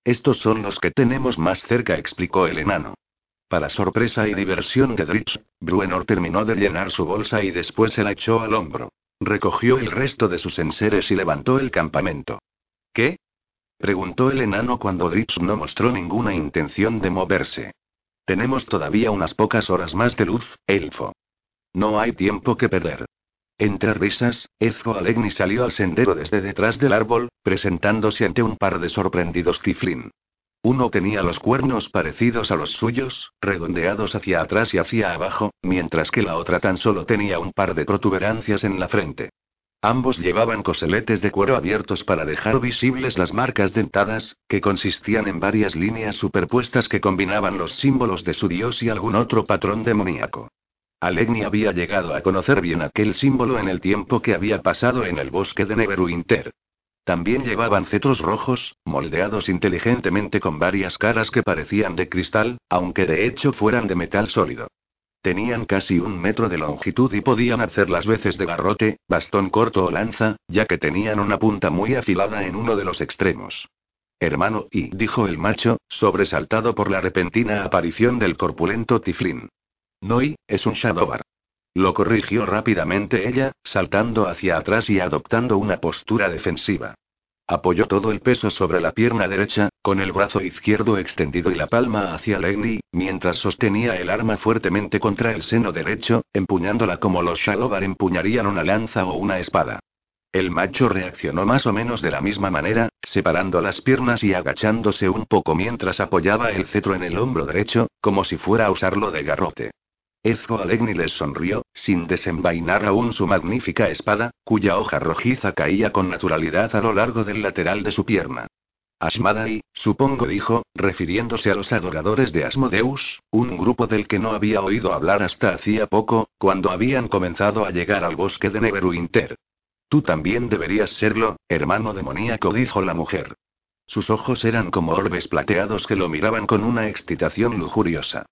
Estos son los que tenemos más cerca, explicó el enano. Para sorpresa y diversión de Dritz, Bruenor terminó de llenar su bolsa y después se la echó al hombro. Recogió el resto de sus enseres y levantó el campamento. ¿Qué? preguntó el enano cuando Dritz no mostró ninguna intención de moverse. Tenemos todavía unas pocas horas más de luz, elfo. No hay tiempo que perder. Entre risas, Ezzo Alegni salió al sendero desde detrás del árbol, presentándose ante un par de sorprendidos Kiflin. Uno tenía los cuernos parecidos a los suyos, redondeados hacia atrás y hacia abajo, mientras que la otra tan solo tenía un par de protuberancias en la frente. Ambos llevaban coseletes de cuero abiertos para dejar visibles las marcas dentadas, que consistían en varias líneas superpuestas que combinaban los símbolos de su dios y algún otro patrón demoníaco. Alegni había llegado a conocer bien aquel símbolo en el tiempo que había pasado en el bosque de Neverwinter. También llevaban cetros rojos, moldeados inteligentemente con varias caras que parecían de cristal, aunque de hecho fueran de metal sólido. Tenían casi un metro de longitud y podían hacer las veces de garrote, bastón corto o lanza, ya que tenían una punta muy afilada en uno de los extremos. Hermano, y dijo el macho, sobresaltado por la repentina aparición del corpulento Tiflin. Noi, es un Shadowbar. Lo corrigió rápidamente ella, saltando hacia atrás y adoptando una postura defensiva. Apoyó todo el peso sobre la pierna derecha, con el brazo izquierdo extendido y la palma hacia Lenny, mientras sostenía el arma fuertemente contra el seno derecho, empuñándola como los Shadowbar empuñarían una lanza o una espada. El macho reaccionó más o menos de la misma manera, separando las piernas y agachándose un poco mientras apoyaba el cetro en el hombro derecho, como si fuera a usarlo de garrote. Ezio Alegni les sonrió, sin desenvainar aún su magnífica espada, cuya hoja rojiza caía con naturalidad a lo largo del lateral de su pierna. Ashmadai, supongo dijo, refiriéndose a los adoradores de Asmodeus, un grupo del que no había oído hablar hasta hacía poco, cuando habían comenzado a llegar al bosque de Neverwinter. Tú también deberías serlo, hermano demoníaco, dijo la mujer. Sus ojos eran como orbes plateados que lo miraban con una excitación lujuriosa.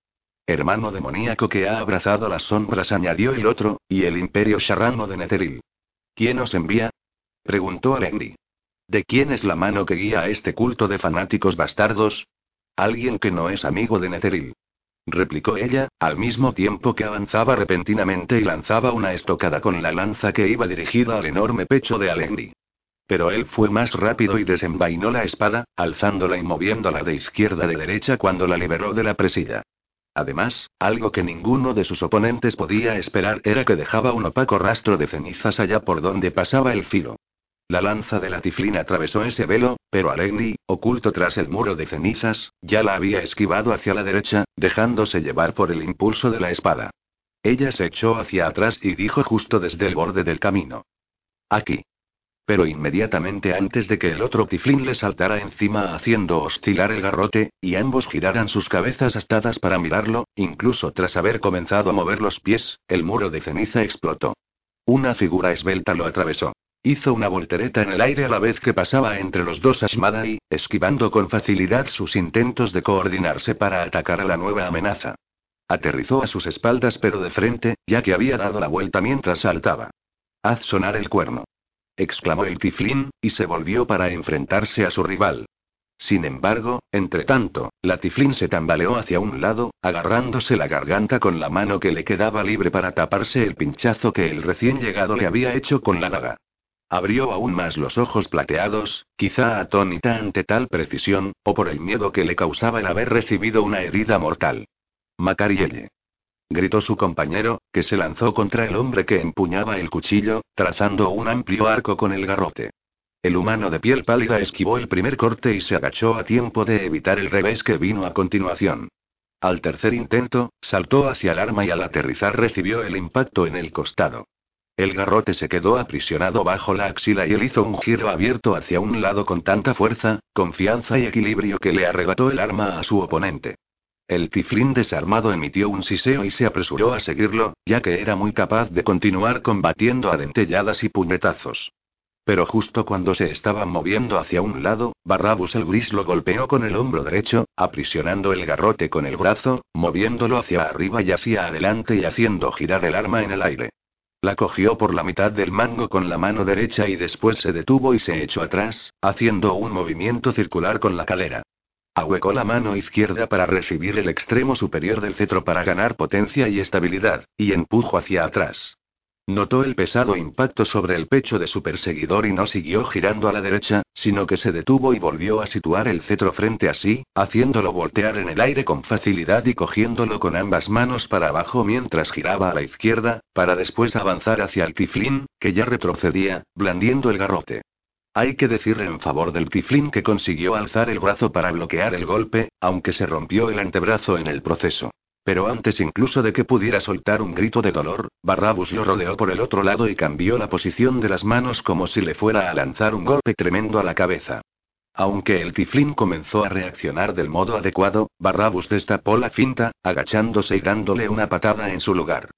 Hermano demoníaco que ha abrazado las sombras, añadió el otro, y el imperio charrano de Netheril. ¿Quién os envía? preguntó Alendi. ¿De quién es la mano que guía a este culto de fanáticos bastardos? Alguien que no es amigo de Netheril replicó ella, al mismo tiempo que avanzaba repentinamente y lanzaba una estocada con la lanza que iba dirigida al enorme pecho de Alendi. Pero él fue más rápido y desenvainó la espada, alzándola y moviéndola de izquierda a derecha cuando la liberó de la presilla. Además, algo que ninguno de sus oponentes podía esperar era que dejaba un opaco rastro de cenizas allá por donde pasaba el filo. La lanza de la tiflina atravesó ese velo, pero Alegni, oculto tras el muro de cenizas, ya la había esquivado hacia la derecha, dejándose llevar por el impulso de la espada. Ella se echó hacia atrás y dijo justo desde el borde del camino. Aquí. Pero inmediatamente antes de que el otro tiflín le saltara encima haciendo oscilar el garrote, y ambos giraran sus cabezas astadas para mirarlo, incluso tras haber comenzado a mover los pies, el muro de ceniza explotó. Una figura esbelta lo atravesó. Hizo una voltereta en el aire a la vez que pasaba entre los dos Ashmadai, esquivando con facilidad sus intentos de coordinarse para atacar a la nueva amenaza. Aterrizó a sus espaldas pero de frente, ya que había dado la vuelta mientras saltaba. Haz sonar el cuerno. Exclamó el tiflín, y se volvió para enfrentarse a su rival. Sin embargo, entre tanto, la tiflín se tambaleó hacia un lado, agarrándose la garganta con la mano que le quedaba libre para taparse el pinchazo que el recién llegado le había hecho con la daga. Abrió aún más los ojos plateados, quizá atónita ante tal precisión, o por el miedo que le causaba el haber recibido una herida mortal. Macarielle. Gritó su compañero, que se lanzó contra el hombre que empuñaba el cuchillo, trazando un amplio arco con el garrote. El humano de piel pálida esquivó el primer corte y se agachó a tiempo de evitar el revés que vino a continuación. Al tercer intento, saltó hacia el arma y al aterrizar recibió el impacto en el costado. El garrote se quedó aprisionado bajo la axila y él hizo un giro abierto hacia un lado con tanta fuerza, confianza y equilibrio que le arrebató el arma a su oponente. El tiflín desarmado emitió un siseo y se apresuró a seguirlo, ya que era muy capaz de continuar combatiendo a dentelladas y puñetazos. Pero justo cuando se estaba moviendo hacia un lado, Barrabus el gris lo golpeó con el hombro derecho, aprisionando el garrote con el brazo, moviéndolo hacia arriba y hacia adelante y haciendo girar el arma en el aire. La cogió por la mitad del mango con la mano derecha y después se detuvo y se echó atrás, haciendo un movimiento circular con la calera. Ahuecó la mano izquierda para recibir el extremo superior del cetro para ganar potencia y estabilidad, y empujó hacia atrás. Notó el pesado impacto sobre el pecho de su perseguidor y no siguió girando a la derecha, sino que se detuvo y volvió a situar el cetro frente a sí, haciéndolo voltear en el aire con facilidad y cogiéndolo con ambas manos para abajo mientras giraba a la izquierda, para después avanzar hacia el tiflín, que ya retrocedía, blandiendo el garrote. Hay que decir en favor del tiflín que consiguió alzar el brazo para bloquear el golpe, aunque se rompió el antebrazo en el proceso. Pero antes incluso de que pudiera soltar un grito de dolor, Barrabus lo rodeó por el otro lado y cambió la posición de las manos como si le fuera a lanzar un golpe tremendo a la cabeza. Aunque el tiflín comenzó a reaccionar del modo adecuado, Barrabus destapó la finta, agachándose y dándole una patada en su lugar.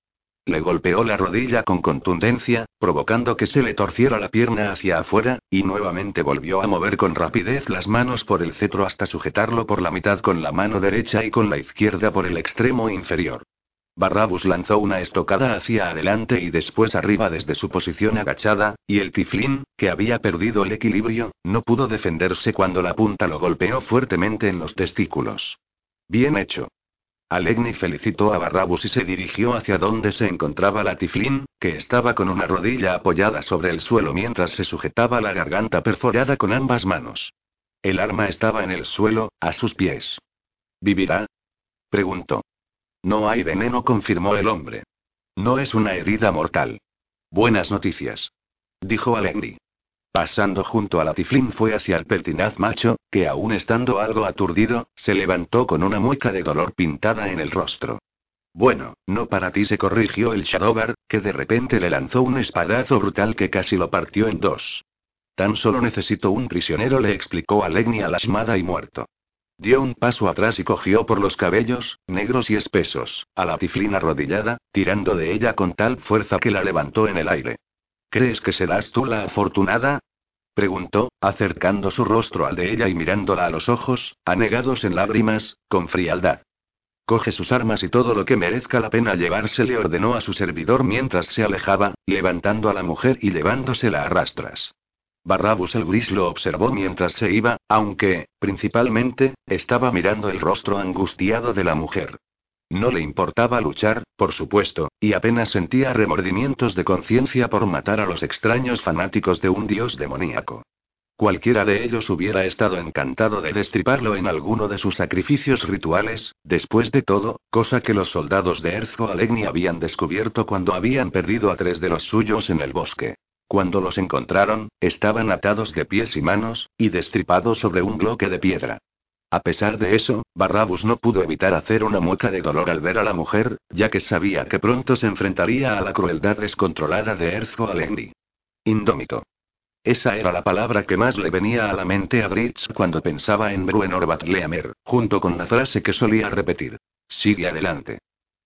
Le golpeó la rodilla con contundencia, provocando que se le torciera la pierna hacia afuera, y nuevamente volvió a mover con rapidez las manos por el cetro hasta sujetarlo por la mitad con la mano derecha y con la izquierda por el extremo inferior. Barrabus lanzó una estocada hacia adelante y después arriba desde su posición agachada, y el tiflín, que había perdido el equilibrio, no pudo defenderse cuando la punta lo golpeó fuertemente en los testículos. Bien hecho. Alegni felicitó a Barrabus y se dirigió hacia donde se encontraba la tiflín, que estaba con una rodilla apoyada sobre el suelo mientras se sujetaba la garganta perforada con ambas manos. El arma estaba en el suelo, a sus pies. ¿Vivirá? preguntó. No hay veneno, confirmó el hombre. No es una herida mortal. Buenas noticias. Dijo Alegni. Pasando junto a la tiflín fue hacia el pertinaz macho, que aún estando algo aturdido, se levantó con una mueca de dolor pintada en el rostro. Bueno, no para ti se corrigió el Shadowbar, que de repente le lanzó un espadazo brutal que casi lo partió en dos. Tan solo necesito un prisionero, le explicó Alegni alasmada y muerto. Dio un paso atrás y cogió por los cabellos, negros y espesos, a la tiflina arrodillada, tirando de ella con tal fuerza que la levantó en el aire. ¿Crees que serás tú la afortunada? Preguntó, acercando su rostro al de ella y mirándola a los ojos, anegados en lágrimas, con frialdad. Coge sus armas y todo lo que merezca la pena llevarse, le ordenó a su servidor mientras se alejaba, levantando a la mujer y llevándosela a rastras. Barrabus el gris lo observó mientras se iba, aunque, principalmente, estaba mirando el rostro angustiado de la mujer. No le importaba luchar, por supuesto, y apenas sentía remordimientos de conciencia por matar a los extraños fanáticos de un dios demoníaco. Cualquiera de ellos hubiera estado encantado de destriparlo en alguno de sus sacrificios rituales, después de todo, cosa que los soldados de Erzo Alegni habían descubierto cuando habían perdido a tres de los suyos en el bosque. Cuando los encontraron, estaban atados de pies y manos, y destripados sobre un bloque de piedra. A pesar de eso, Barrabus no pudo evitar hacer una mueca de dolor al ver a la mujer, ya que sabía que pronto se enfrentaría a la crueldad descontrolada de Erzo Alendi. Indómito. Esa era la palabra que más le venía a la mente a Dritz cuando pensaba en Bruenor Batleamer, junto con la frase que solía repetir. Sigue adelante.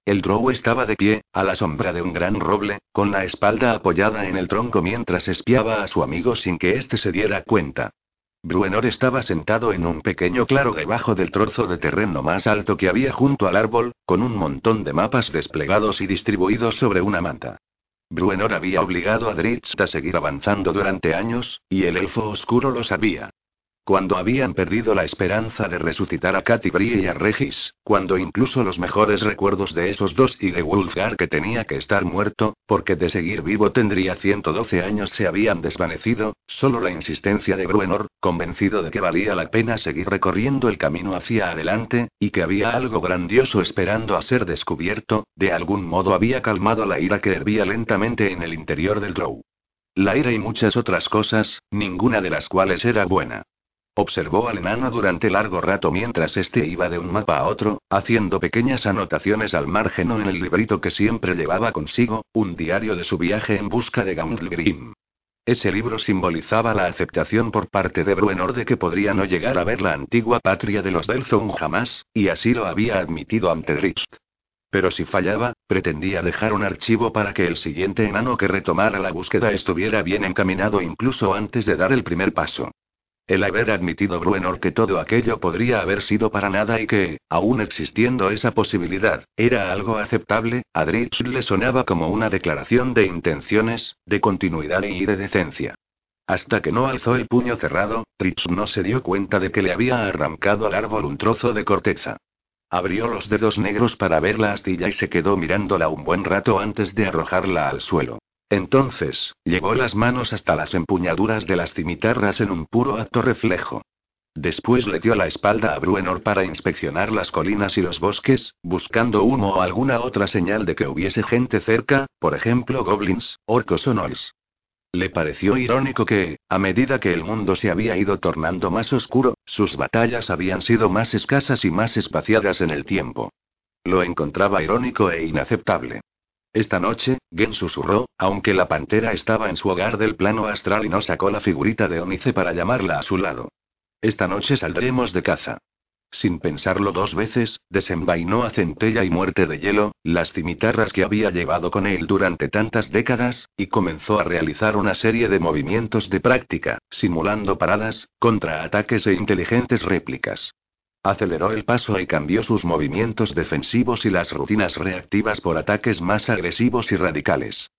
El drow estaba de pie, a la sombra de un gran roble, con la espalda apoyada en el tronco mientras espiaba a su amigo sin que éste se diera cuenta. Bruenor estaba sentado en un pequeño claro debajo del trozo de terreno más alto que había junto al árbol, con un montón de mapas desplegados y distribuidos sobre una manta. Bruenor había obligado a Dritz a seguir avanzando durante años, y el elfo oscuro lo sabía. Cuando habían perdido la esperanza de resucitar a Katy Brie y a Regis, cuando incluso los mejores recuerdos de esos dos y de Wulfgar que tenía que estar muerto, porque de seguir vivo tendría 112 años se habían desvanecido, solo la insistencia de Bruenor, convencido de que valía la pena seguir recorriendo el camino hacia adelante, y que había algo grandioso esperando a ser descubierto, de algún modo había calmado la ira que hervía lentamente en el interior del Drow. La ira y muchas otras cosas, ninguna de las cuales era buena. Observó al enano durante largo rato mientras este iba de un mapa a otro, haciendo pequeñas anotaciones al margen o en el librito que siempre llevaba consigo, un diario de su viaje en busca de Gauntlegrim. Ese libro simbolizaba la aceptación por parte de Bruenor de que podría no llegar a ver la antigua patria de los Delzon jamás, y así lo había admitido ante. Pero si fallaba, pretendía dejar un archivo para que el siguiente enano que retomara la búsqueda estuviera bien encaminado incluso antes de dar el primer paso. El haber admitido Bruenor que todo aquello podría haber sido para nada y que, aún existiendo esa posibilidad, era algo aceptable, a Dritz le sonaba como una declaración de intenciones, de continuidad y de decencia. Hasta que no alzó el puño cerrado, Dritz no se dio cuenta de que le había arrancado al árbol un trozo de corteza. Abrió los dedos negros para ver la astilla y se quedó mirándola un buen rato antes de arrojarla al suelo. Entonces, llevó las manos hasta las empuñaduras de las cimitarras en un puro acto reflejo. Después le dio la espalda a Bruenor para inspeccionar las colinas y los bosques, buscando uno o alguna otra señal de que hubiese gente cerca, por ejemplo goblins, orcos o gnolls. Le pareció irónico que, a medida que el mundo se había ido tornando más oscuro, sus batallas habían sido más escasas y más espaciadas en el tiempo. Lo encontraba irónico e inaceptable. Esta noche, Gen susurró, aunque la pantera estaba en su hogar del plano astral y no sacó la figurita de Onice para llamarla a su lado. Esta noche saldremos de caza. Sin pensarlo dos veces, desenvainó a Centella y Muerte de Hielo, las cimitarras que había llevado con él durante tantas décadas, y comenzó a realizar una serie de movimientos de práctica, simulando paradas, contraataques e inteligentes réplicas. Aceleró el paso y cambió sus movimientos defensivos y las rutinas reactivas por ataques más agresivos y radicales.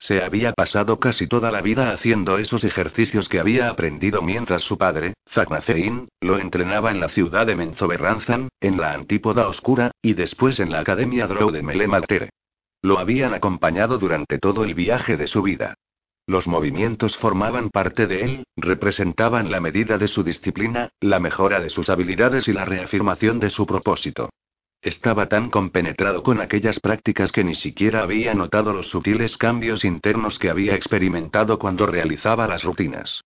Se había pasado casi toda la vida haciendo esos ejercicios que había aprendido mientras su padre, Zagnafein, lo entrenaba en la ciudad de Menzoberranzan, en la Antípoda Oscura, y después en la Academia Drow de. Lo habían acompañado durante todo el viaje de su vida. Los movimientos formaban parte de él, representaban la medida de su disciplina, la mejora de sus habilidades y la reafirmación de su propósito. Estaba tan compenetrado con aquellas prácticas que ni siquiera había notado los sutiles cambios internos que había experimentado cuando realizaba las rutinas.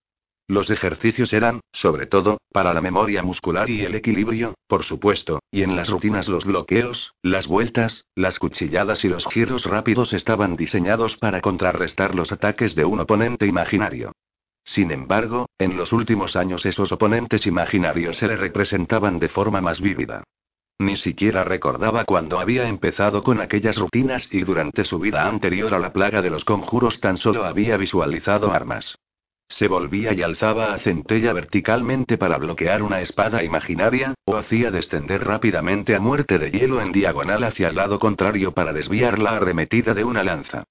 Los ejercicios eran, sobre todo, para la memoria muscular y el equilibrio, por supuesto, y en las rutinas los bloqueos, las vueltas, las cuchilladas y los giros rápidos estaban diseñados para contrarrestar los ataques de un oponente imaginario. Sin embargo, en los últimos años esos oponentes imaginarios se le representaban de forma más vívida. Ni siquiera recordaba cuándo había empezado con aquellas rutinas y durante su vida anterior a la plaga de los conjuros tan solo había visualizado armas. Se volvía y alzaba a centella verticalmente para bloquear una espada imaginaria, o hacía descender rápidamente a muerte de hielo en diagonal hacia el lado contrario para desviar la arremetida de una lanza.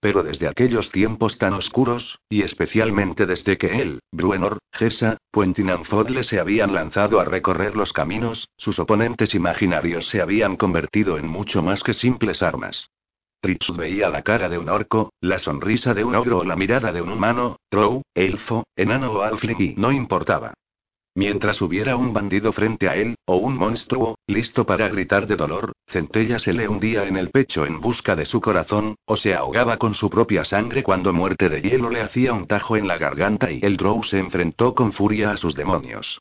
Pero desde aquellos tiempos tan oscuros, y especialmente desde que él, Bruenor, Gesa, Puentinanfodle se habían lanzado a recorrer los caminos, sus oponentes imaginarios se habían convertido en mucho más que simples armas. Tritz veía la cara de un orco, la sonrisa de un ogro o la mirada de un humano, trow, elfo, enano o alfling y no importaba. Mientras hubiera un bandido frente a él, o un monstruo, listo para gritar de dolor, Centella se le hundía en el pecho en busca de su corazón, o se ahogaba con su propia sangre cuando muerte de hielo le hacía un tajo en la garganta y el Drow se enfrentó con furia a sus demonios.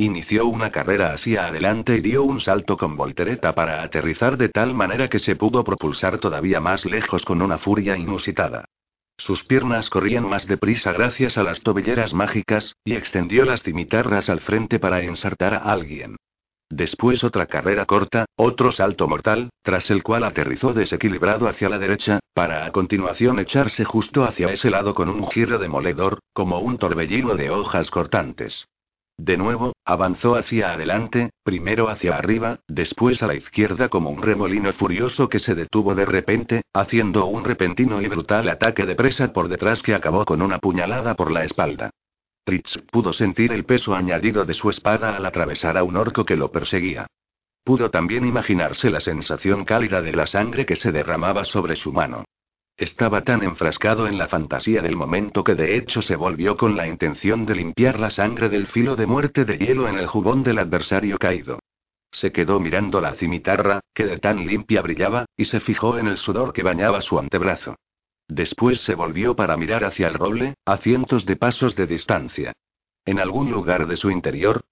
Inició una carrera hacia adelante y dio un salto con voltereta para aterrizar de tal manera que se pudo propulsar todavía más lejos con una furia inusitada. Sus piernas corrían más deprisa gracias a las tobilleras mágicas, y extendió las cimitarras al frente para ensartar a alguien. Después otra carrera corta, otro salto mortal, tras el cual aterrizó desequilibrado hacia la derecha, para a continuación echarse justo hacia ese lado con un giro demoledor, como un torbellino de hojas cortantes. De nuevo, avanzó hacia adelante, primero hacia arriba, después a la izquierda como un remolino furioso que se detuvo de repente, haciendo un repentino y brutal ataque de presa por detrás que acabó con una puñalada por la espalda. Tritz pudo sentir el peso añadido de su espada al atravesar a un orco que lo perseguía. Pudo también imaginarse la sensación cálida de la sangre que se derramaba sobre su mano. Estaba tan enfrascado en la fantasía del momento que de hecho se volvió con la intención de limpiar la sangre del filo de muerte de hielo en el jubón del adversario caído. Se quedó mirando la cimitarra, que de tan limpia brillaba, y se fijó en el sudor que bañaba su antebrazo. Después se volvió para mirar hacia el roble, a cientos de pasos de distancia. En algún lugar de su interior,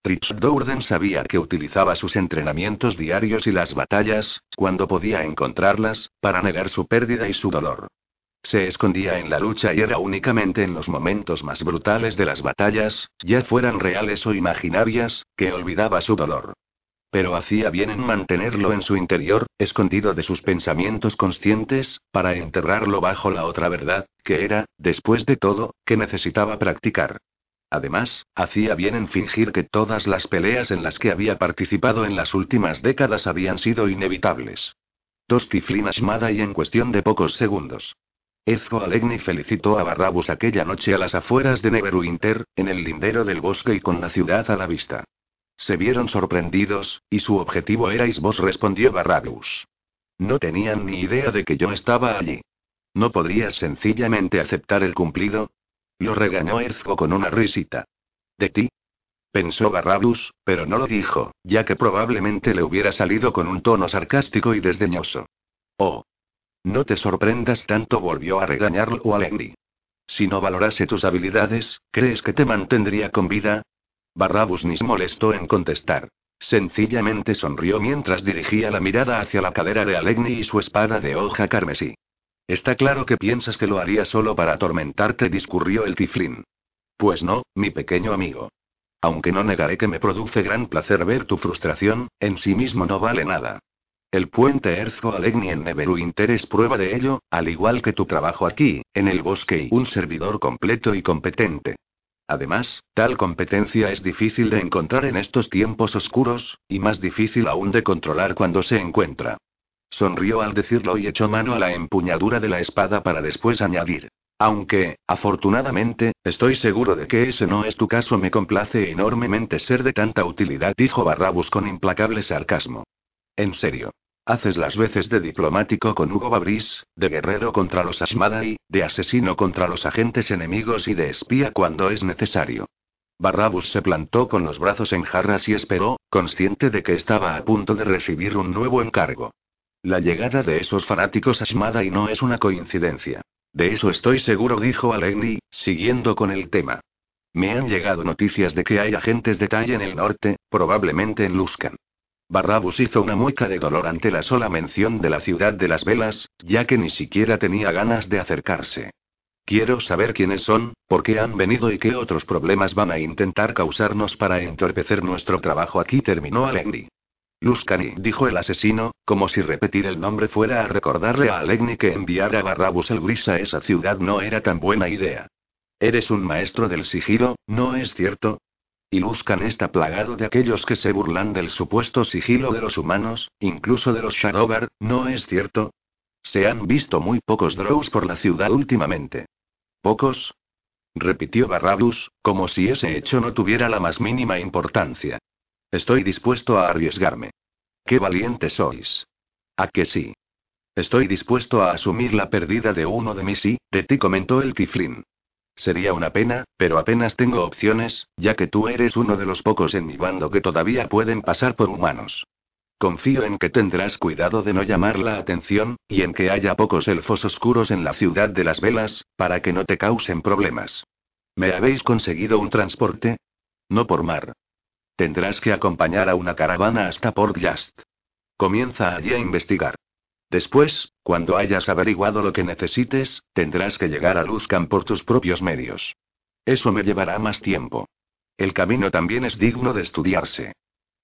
Dourden sabía que utilizaba sus entrenamientos diarios y las batallas, cuando podía encontrarlas, para negar su pérdida y su dolor. Se escondía en la lucha y era únicamente en los momentos más brutales de las batallas, ya fueran reales o imaginarias, que olvidaba su dolor. Pero hacía bien en mantenerlo en su interior, escondido de sus pensamientos conscientes, para enterrarlo bajo la otra verdad, que era, después de todo, que necesitaba practicar. Además, hacía bien en fingir que todas las peleas en las que había participado en las últimas décadas habían sido inevitables. Dos tiflinas Mada y en cuestión de pocos segundos. Ezzo Alegni felicitó a Barrabus aquella noche a las afueras de Neverwinter, en el lindero del bosque y con la ciudad a la vista. Se vieron sorprendidos, y su objetivo erais vos, respondió Barrabus. No tenían ni idea de que yo estaba allí. ¿No podrías sencillamente aceptar el cumplido? Lo regañó Ezzo con una risita. ¿De ti? Pensó Barrabus, pero no lo dijo, ya que probablemente le hubiera salido con un tono sarcástico y desdeñoso. Oh, no te sorprendas tanto, volvió a regañarlo Alegri. Si no valorase tus habilidades, ¿crees que te mantendría con vida? Barrabus ni se molestó en contestar. Sencillamente sonrió mientras dirigía la mirada hacia la cadera de Alegni y su espada de hoja carmesí. Está claro que piensas que lo haría solo para atormentarte, discurrió el tiflín. Pues no, mi pequeño amigo. Aunque no negaré que me produce gran placer ver tu frustración, en sí mismo no vale nada. El puente Erzo Alegni en Neverwinter es prueba de ello, al igual que tu trabajo aquí, en el bosque y un servidor completo y competente. Además, tal competencia es difícil de encontrar en estos tiempos oscuros, y más difícil aún de controlar cuando se encuentra. Sonrió al decirlo y echó mano a la empuñadura de la espada para después añadir. Aunque, afortunadamente, estoy seguro de que ese no es tu caso, me complace enormemente ser de tanta utilidad, dijo Barrabus con implacable sarcasmo. En serio. Haces las veces de diplomático con Hugo Babris, de guerrero contra los Ashmadai, de asesino contra los agentes enemigos y de espía cuando es necesario. Barrabus se plantó con los brazos en jarras y esperó, consciente de que estaba a punto de recibir un nuevo encargo. La llegada de esos fanáticos Ashmadai no es una coincidencia. De eso estoy seguro, dijo Alegni, siguiendo con el tema. Me han llegado noticias de que hay agentes de talla en el norte, probablemente en Luskan. Barrabus hizo una mueca de dolor ante la sola mención de la ciudad de las velas, ya que ni siquiera tenía ganas de acercarse. Quiero saber quiénes son, por qué han venido y qué otros problemas van a intentar causarnos para entorpecer nuestro trabajo. Aquí terminó Alegni. Luscani, dijo el asesino, como si repetir el nombre fuera a recordarle a Alegni que enviar a Barrabus el Gris a esa ciudad no era tan buena idea. Eres un maestro del sigilo, ¿no es cierto? Y Luskan está plagado de aquellos que se burlan del supuesto sigilo de los humanos, incluso de los Shadowbar, ¿no es cierto? Se han visto muy pocos Drows por la ciudad últimamente. ¿Pocos? repitió Barrabus, como si ese hecho no tuviera la más mínima importancia. Estoy dispuesto a arriesgarme. ¡Qué valiente sois! ¿A que sí? Estoy dispuesto a asumir la pérdida de uno de mis y, de ti comentó el Tiflin. Sería una pena, pero apenas tengo opciones, ya que tú eres uno de los pocos en mi bando que todavía pueden pasar por humanos. Confío en que tendrás cuidado de no llamar la atención, y en que haya pocos elfos oscuros en la ciudad de las velas, para que no te causen problemas. ¿Me habéis conseguido un transporte? No por mar. Tendrás que acompañar a una caravana hasta Port Just. Comienza allí a investigar. Después, cuando hayas averiguado lo que necesites, tendrás que llegar a Luskan por tus propios medios. Eso me llevará más tiempo. El camino también es digno de estudiarse.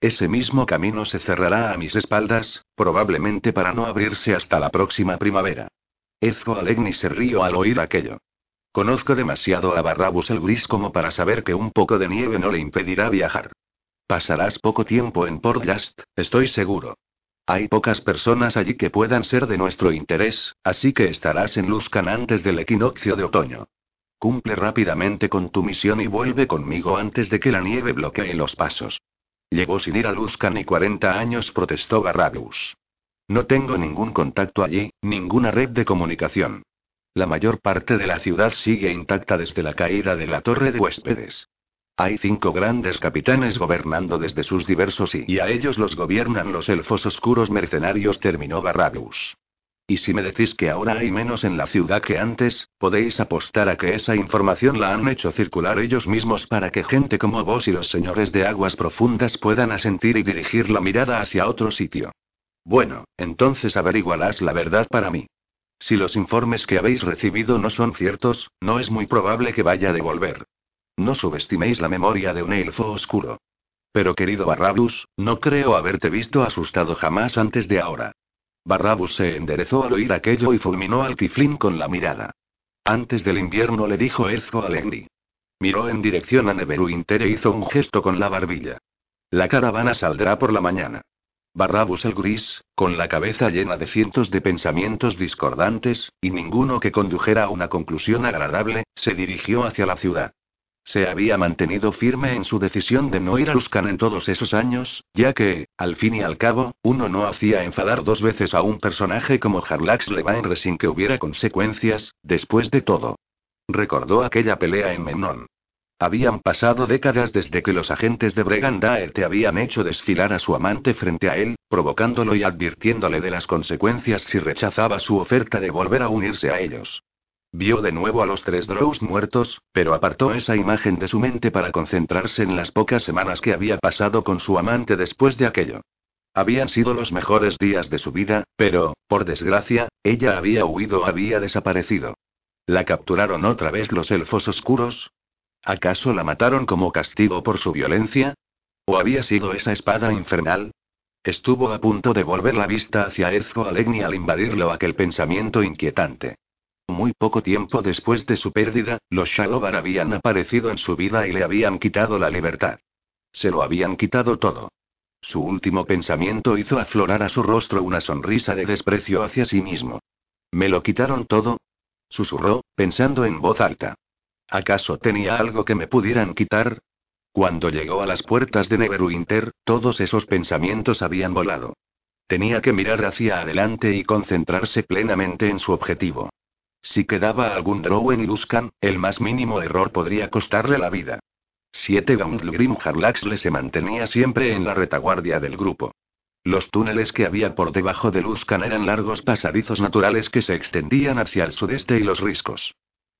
Ese mismo camino se cerrará a mis espaldas, probablemente para no abrirse hasta la próxima primavera. Ezco Alegni se rió al oír aquello. Conozco demasiado a Barrabus el Gris como para saber que un poco de nieve no le impedirá viajar. Pasarás poco tiempo en Port Just, estoy seguro. Hay pocas personas allí que puedan ser de nuestro interés, así que estarás en Luskan antes del equinoccio de otoño. Cumple rápidamente con tu misión y vuelve conmigo antes de que la nieve bloquee los pasos. Llegó sin ir a Luskan y 40 años, protestó Barrabius. No tengo ningún contacto allí, ninguna red de comunicación. La mayor parte de la ciudad sigue intacta desde la caída de la torre de huéspedes. Hay cinco grandes capitanes gobernando desde sus diversos y, a ellos los gobiernan los elfos oscuros mercenarios, terminó Barrabus. Y si me decís que ahora hay menos en la ciudad que antes, podéis apostar a que esa información la han hecho circular ellos mismos para que gente como vos y los señores de aguas profundas puedan asentir y dirigir la mirada hacia otro sitio. Bueno, entonces averiguarás la verdad para mí. Si los informes que habéis recibido no son ciertos, no es muy probable que vaya a devolver. No subestiméis la memoria de un elfo oscuro. Pero querido Barrabus, no creo haberte visto asustado jamás antes de ahora. Barrabus se enderezó al oír aquello y fulminó al Tiflin con la mirada. Antes del invierno le dijo Ezco a Lenny. Miró en dirección a Neverwinter e hizo un gesto con la barbilla. La caravana saldrá por la mañana. Barrabus el gris, con la cabeza llena de cientos de pensamientos discordantes, y ninguno que condujera a una conclusión agradable, se dirigió hacia la ciudad. Se había mantenido firme en su decisión de no ir a Luskan en todos esos años, ya que, al fin y al cabo, uno no hacía enfadar dos veces a un personaje como Harlax Levainre sin que hubiera consecuencias, después de todo. Recordó aquella pelea en Memnon. Habían pasado décadas desde que los agentes de Bregandaer te habían hecho desfilar a su amante frente a él, provocándolo y advirtiéndole de las consecuencias si rechazaba su oferta de volver a unirse a ellos. Vio de nuevo a los tres Drows muertos, pero apartó esa imagen de su mente para concentrarse en las pocas semanas que había pasado con su amante después de aquello. Habían sido los mejores días de su vida, pero, por desgracia, ella había huido había desaparecido. ¿La capturaron otra vez los elfos oscuros? ¿Acaso la mataron como castigo por su violencia? ¿O había sido esa espada infernal? Estuvo a punto de volver la vista hacia Ezco Alegni al invadirlo aquel pensamiento inquietante. Muy poco tiempo después de su pérdida, los Shalobar habían aparecido en su vida y le habían quitado la libertad. Se lo habían quitado todo. Su último pensamiento hizo aflorar a su rostro una sonrisa de desprecio hacia sí mismo. ¿Me lo quitaron todo? Susurró, pensando en voz alta. ¿Acaso tenía algo que me pudieran quitar? Cuando llegó a las puertas de Neverwinter, todos esos pensamientos habían volado. Tenía que mirar hacia adelante y concentrarse plenamente en su objetivo. Si quedaba algún Drow en Luskan, el más mínimo error podría costarle la vida. Siete Gauntlegrim Harlaxle se mantenía siempre en la retaguardia del grupo. Los túneles que había por debajo de Luskan eran largos pasadizos naturales que se extendían hacia el sudeste y los riscos.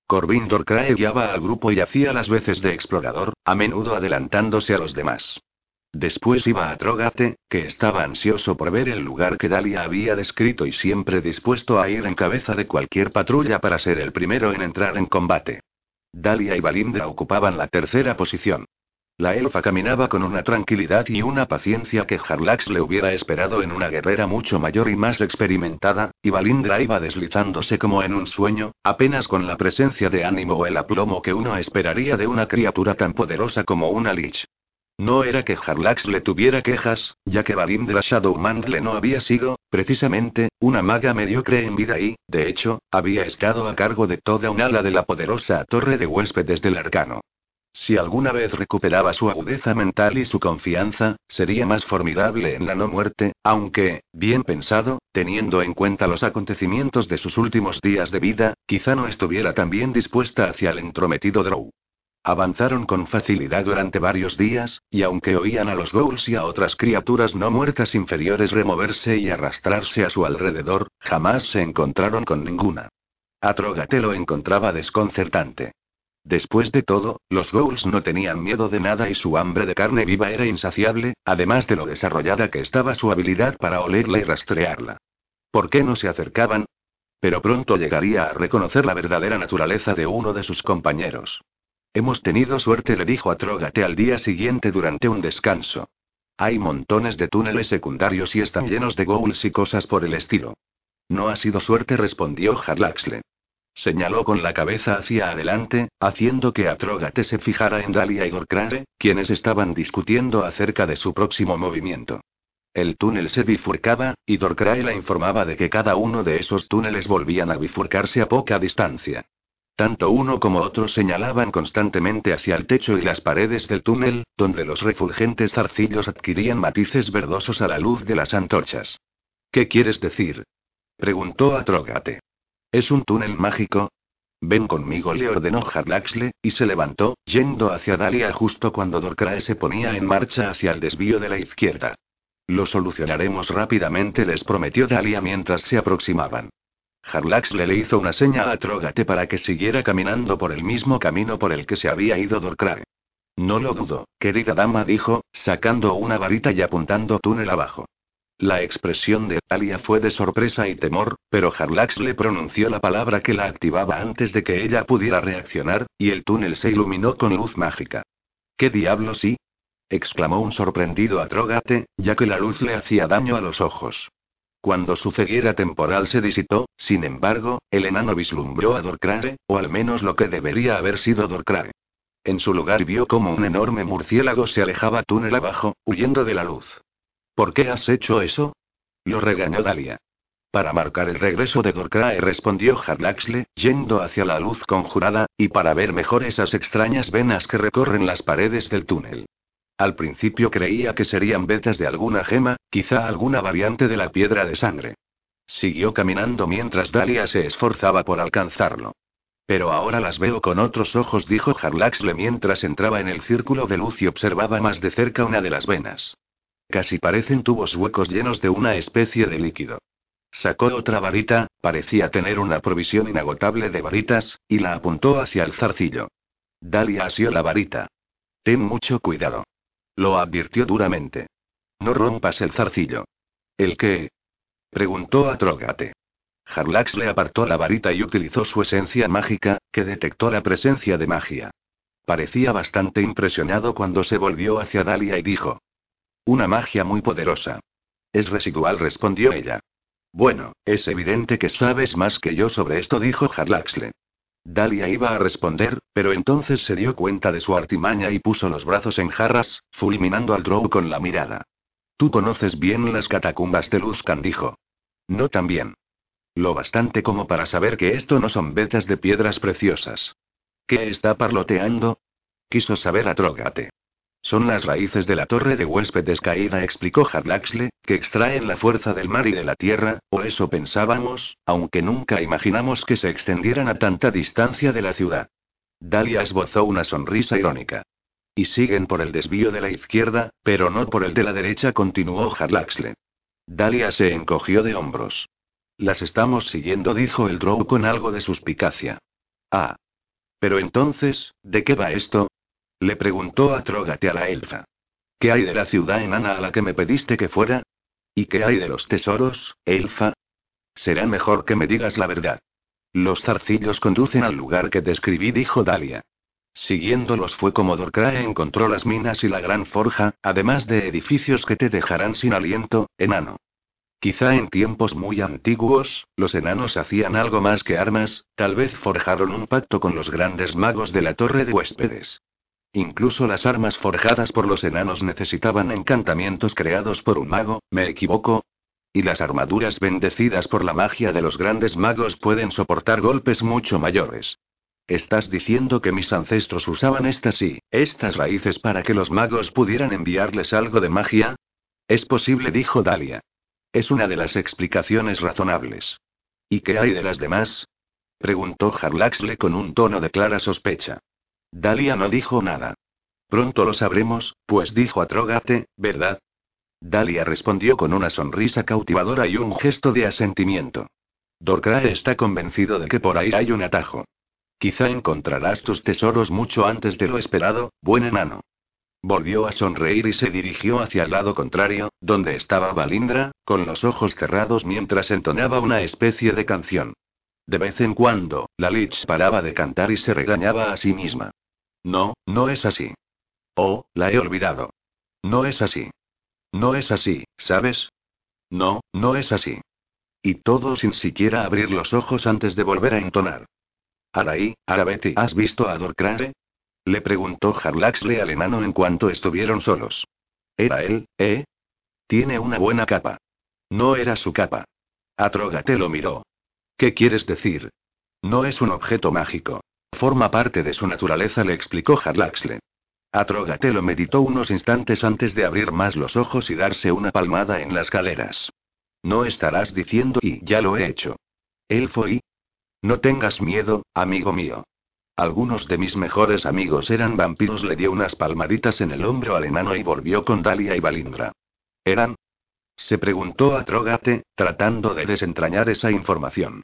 Corbin Dorcrae guiaba al grupo y hacía las veces de explorador, a menudo adelantándose a los demás. Después iba a Trogate, que estaba ansioso por ver el lugar que Dalia había descrito y siempre dispuesto a ir en cabeza de cualquier patrulla para ser el primero en entrar en combate. Dalia y Valindra ocupaban la tercera posición. La elfa caminaba con una tranquilidad y una paciencia que Harlax le hubiera esperado en una guerrera mucho mayor y más experimentada, y Valindra iba deslizándose como en un sueño, apenas con la presencia de ánimo o el aplomo que uno esperaría de una criatura tan poderosa como una Lich. No era que Harlax le tuviera quejas, ya que Valindra Shadowmantle no había sido, precisamente, una maga mediocre en vida y, de hecho, había estado a cargo de toda un ala de la poderosa torre de huéspedes del arcano. Si alguna vez recuperaba su agudeza mental y su confianza, sería más formidable en la no muerte, aunque, bien pensado, teniendo en cuenta los acontecimientos de sus últimos días de vida, quizá no estuviera tan bien dispuesta hacia el entrometido Drow. Avanzaron con facilidad durante varios días, y aunque oían a los ghouls y a otras criaturas no muertas inferiores removerse y arrastrarse a su alrededor, jamás se encontraron con ninguna. Atrogate lo encontraba desconcertante. Después de todo, los ghouls no tenían miedo de nada y su hambre de carne viva era insaciable, además de lo desarrollada que estaba su habilidad para olerla y rastrearla. ¿Por qué no se acercaban? Pero pronto llegaría a reconocer la verdadera naturaleza de uno de sus compañeros. Hemos tenido suerte, le dijo a Trógate al día siguiente durante un descanso. Hay montones de túneles secundarios y están llenos de ghouls y cosas por el estilo. No ha sido suerte, respondió Harlaxle. Señaló con la cabeza hacia adelante, haciendo que Atrógate se fijara en Dalia y Gorkrare, quienes estaban discutiendo acerca de su próximo movimiento. El túnel se bifurcaba, y Dorcrae la informaba de que cada uno de esos túneles volvían a bifurcarse a poca distancia. Tanto uno como otro señalaban constantemente hacia el techo y las paredes del túnel, donde los refulgentes zarcillos adquirían matices verdosos a la luz de las antorchas. ¿Qué quieres decir? preguntó Atrogate. ¿Es un túnel mágico? Ven conmigo, le ordenó Harlaxle, y se levantó, yendo hacia Dalia justo cuando Dorcrae se ponía en marcha hacia el desvío de la izquierda. Lo solucionaremos rápidamente, les prometió Dalia mientras se aproximaban. Harlaxle le hizo una seña a Trógate para que siguiera caminando por el mismo camino por el que se había ido Dorcrae. No lo dudo, querida dama, dijo, sacando una varita y apuntando túnel abajo. La expresión de Talia fue de sorpresa y temor, pero Harlax le pronunció la palabra que la activaba antes de que ella pudiera reaccionar, y el túnel se iluminó con luz mágica. ¿Qué diablos sí? exclamó un sorprendido Atrogate, ya que la luz le hacía daño a los ojos. Cuando su ceguera temporal se disipó, sin embargo, el enano vislumbró a Dorcrae, o al menos lo que debería haber sido Dorcrae. En su lugar vio como un enorme murciélago se alejaba túnel abajo, huyendo de la luz. ¿Por qué has hecho eso? Lo regañó Dalia. Para marcar el regreso de Dorcrae respondió Harlaxle, yendo hacia la luz conjurada, y para ver mejor esas extrañas venas que recorren las paredes del túnel. Al principio creía que serían vetas de alguna gema, quizá alguna variante de la piedra de sangre. Siguió caminando mientras Dalia se esforzaba por alcanzarlo. Pero ahora las veo con otros ojos, dijo Harlaxle mientras entraba en el círculo de luz y observaba más de cerca una de las venas. Casi parecen tubos huecos llenos de una especie de líquido. Sacó otra varita, parecía tener una provisión inagotable de varitas, y la apuntó hacia el zarcillo. Dalia asió la varita. Ten mucho cuidado. Lo advirtió duramente. No rompas el zarcillo. ¿El qué? preguntó a Trogate. Harlax le apartó la varita y utilizó su esencia mágica, que detectó la presencia de magia. Parecía bastante impresionado cuando se volvió hacia Dalia y dijo: Una magia muy poderosa. Es residual, respondió ella. Bueno, es evidente que sabes más que yo sobre esto, dijo Harlaxle. Dalia iba a responder, pero entonces se dio cuenta de su artimaña y puso los brazos en jarras, fulminando al Drow con la mirada. Tú conoces bien las catacumbas de Luskan, dijo. No tan bien. Lo bastante como para saber que esto no son vetas de piedras preciosas. ¿Qué está parloteando? Quiso saber a Trogate. Son las raíces de la torre de huéspedes caída, explicó Harlaxle, que extraen la fuerza del mar y de la tierra, o eso pensábamos, aunque nunca imaginamos que se extendieran a tanta distancia de la ciudad. Dalia esbozó una sonrisa irónica. Y siguen por el desvío de la izquierda, pero no por el de la derecha, continuó Harlaxle. Dalia se encogió de hombros. Las estamos siguiendo, dijo el Drow con algo de suspicacia. Ah. Pero entonces, ¿de qué va esto? Le preguntó a Trógate a la elfa. ¿Qué hay de la ciudad enana a la que me pediste que fuera? ¿Y qué hay de los tesoros, elfa? Será mejor que me digas la verdad. Los zarcillos conducen al lugar que describí, dijo Dalia. Siguiéndolos fue como Dorcrae encontró las minas y la gran forja, además de edificios que te dejarán sin aliento, enano. Quizá en tiempos muy antiguos, los enanos hacían algo más que armas, tal vez forjaron un pacto con los grandes magos de la torre de huéspedes. Incluso las armas forjadas por los enanos necesitaban encantamientos creados por un mago, ¿me equivoco? Y las armaduras bendecidas por la magia de los grandes magos pueden soportar golpes mucho mayores. ¿Estás diciendo que mis ancestros usaban estas y estas raíces para que los magos pudieran enviarles algo de magia? Es posible, dijo Dalia. Es una de las explicaciones razonables. ¿Y qué hay de las demás? preguntó Harlaxle con un tono de clara sospecha. Dalia no dijo nada. Pronto lo sabremos, pues dijo a Trogate, ¿verdad? Dalia respondió con una sonrisa cautivadora y un gesto de asentimiento. Dorcrae está convencido de que por ahí hay un atajo. Quizá encontrarás tus tesoros mucho antes de lo esperado, buen enano. Volvió a sonreír y se dirigió hacia el lado contrario, donde estaba Balindra, con los ojos cerrados mientras entonaba una especie de canción. De vez en cuando, la Lich paraba de cantar y se regañaba a sí misma. No, no es así. Oh, la he olvidado. No es así. No es así, ¿sabes? No, no es así. Y todo sin siquiera abrir los ojos antes de volver a entonar. Araí, Arabeti, ¿has visto a Dorcrane? Le preguntó Harlaxle al enano en cuanto estuvieron solos. ¿Era él, eh? Tiene una buena capa. No era su capa. Atrógate lo miró. ¿Qué quieres decir? No es un objeto mágico. Forma parte de su naturaleza, le explicó Harlaxle. Atrógate lo meditó unos instantes antes de abrir más los ojos y darse una palmada en las caleras. No estarás diciendo y ya lo he hecho. Elfo y. No tengas miedo, amigo mío. Algunos de mis mejores amigos eran vampiros, le dio unas palmaditas en el hombro al enano y volvió con Dalia y Balindra. ¿Eran? Se preguntó a Trógate, tratando de desentrañar esa información.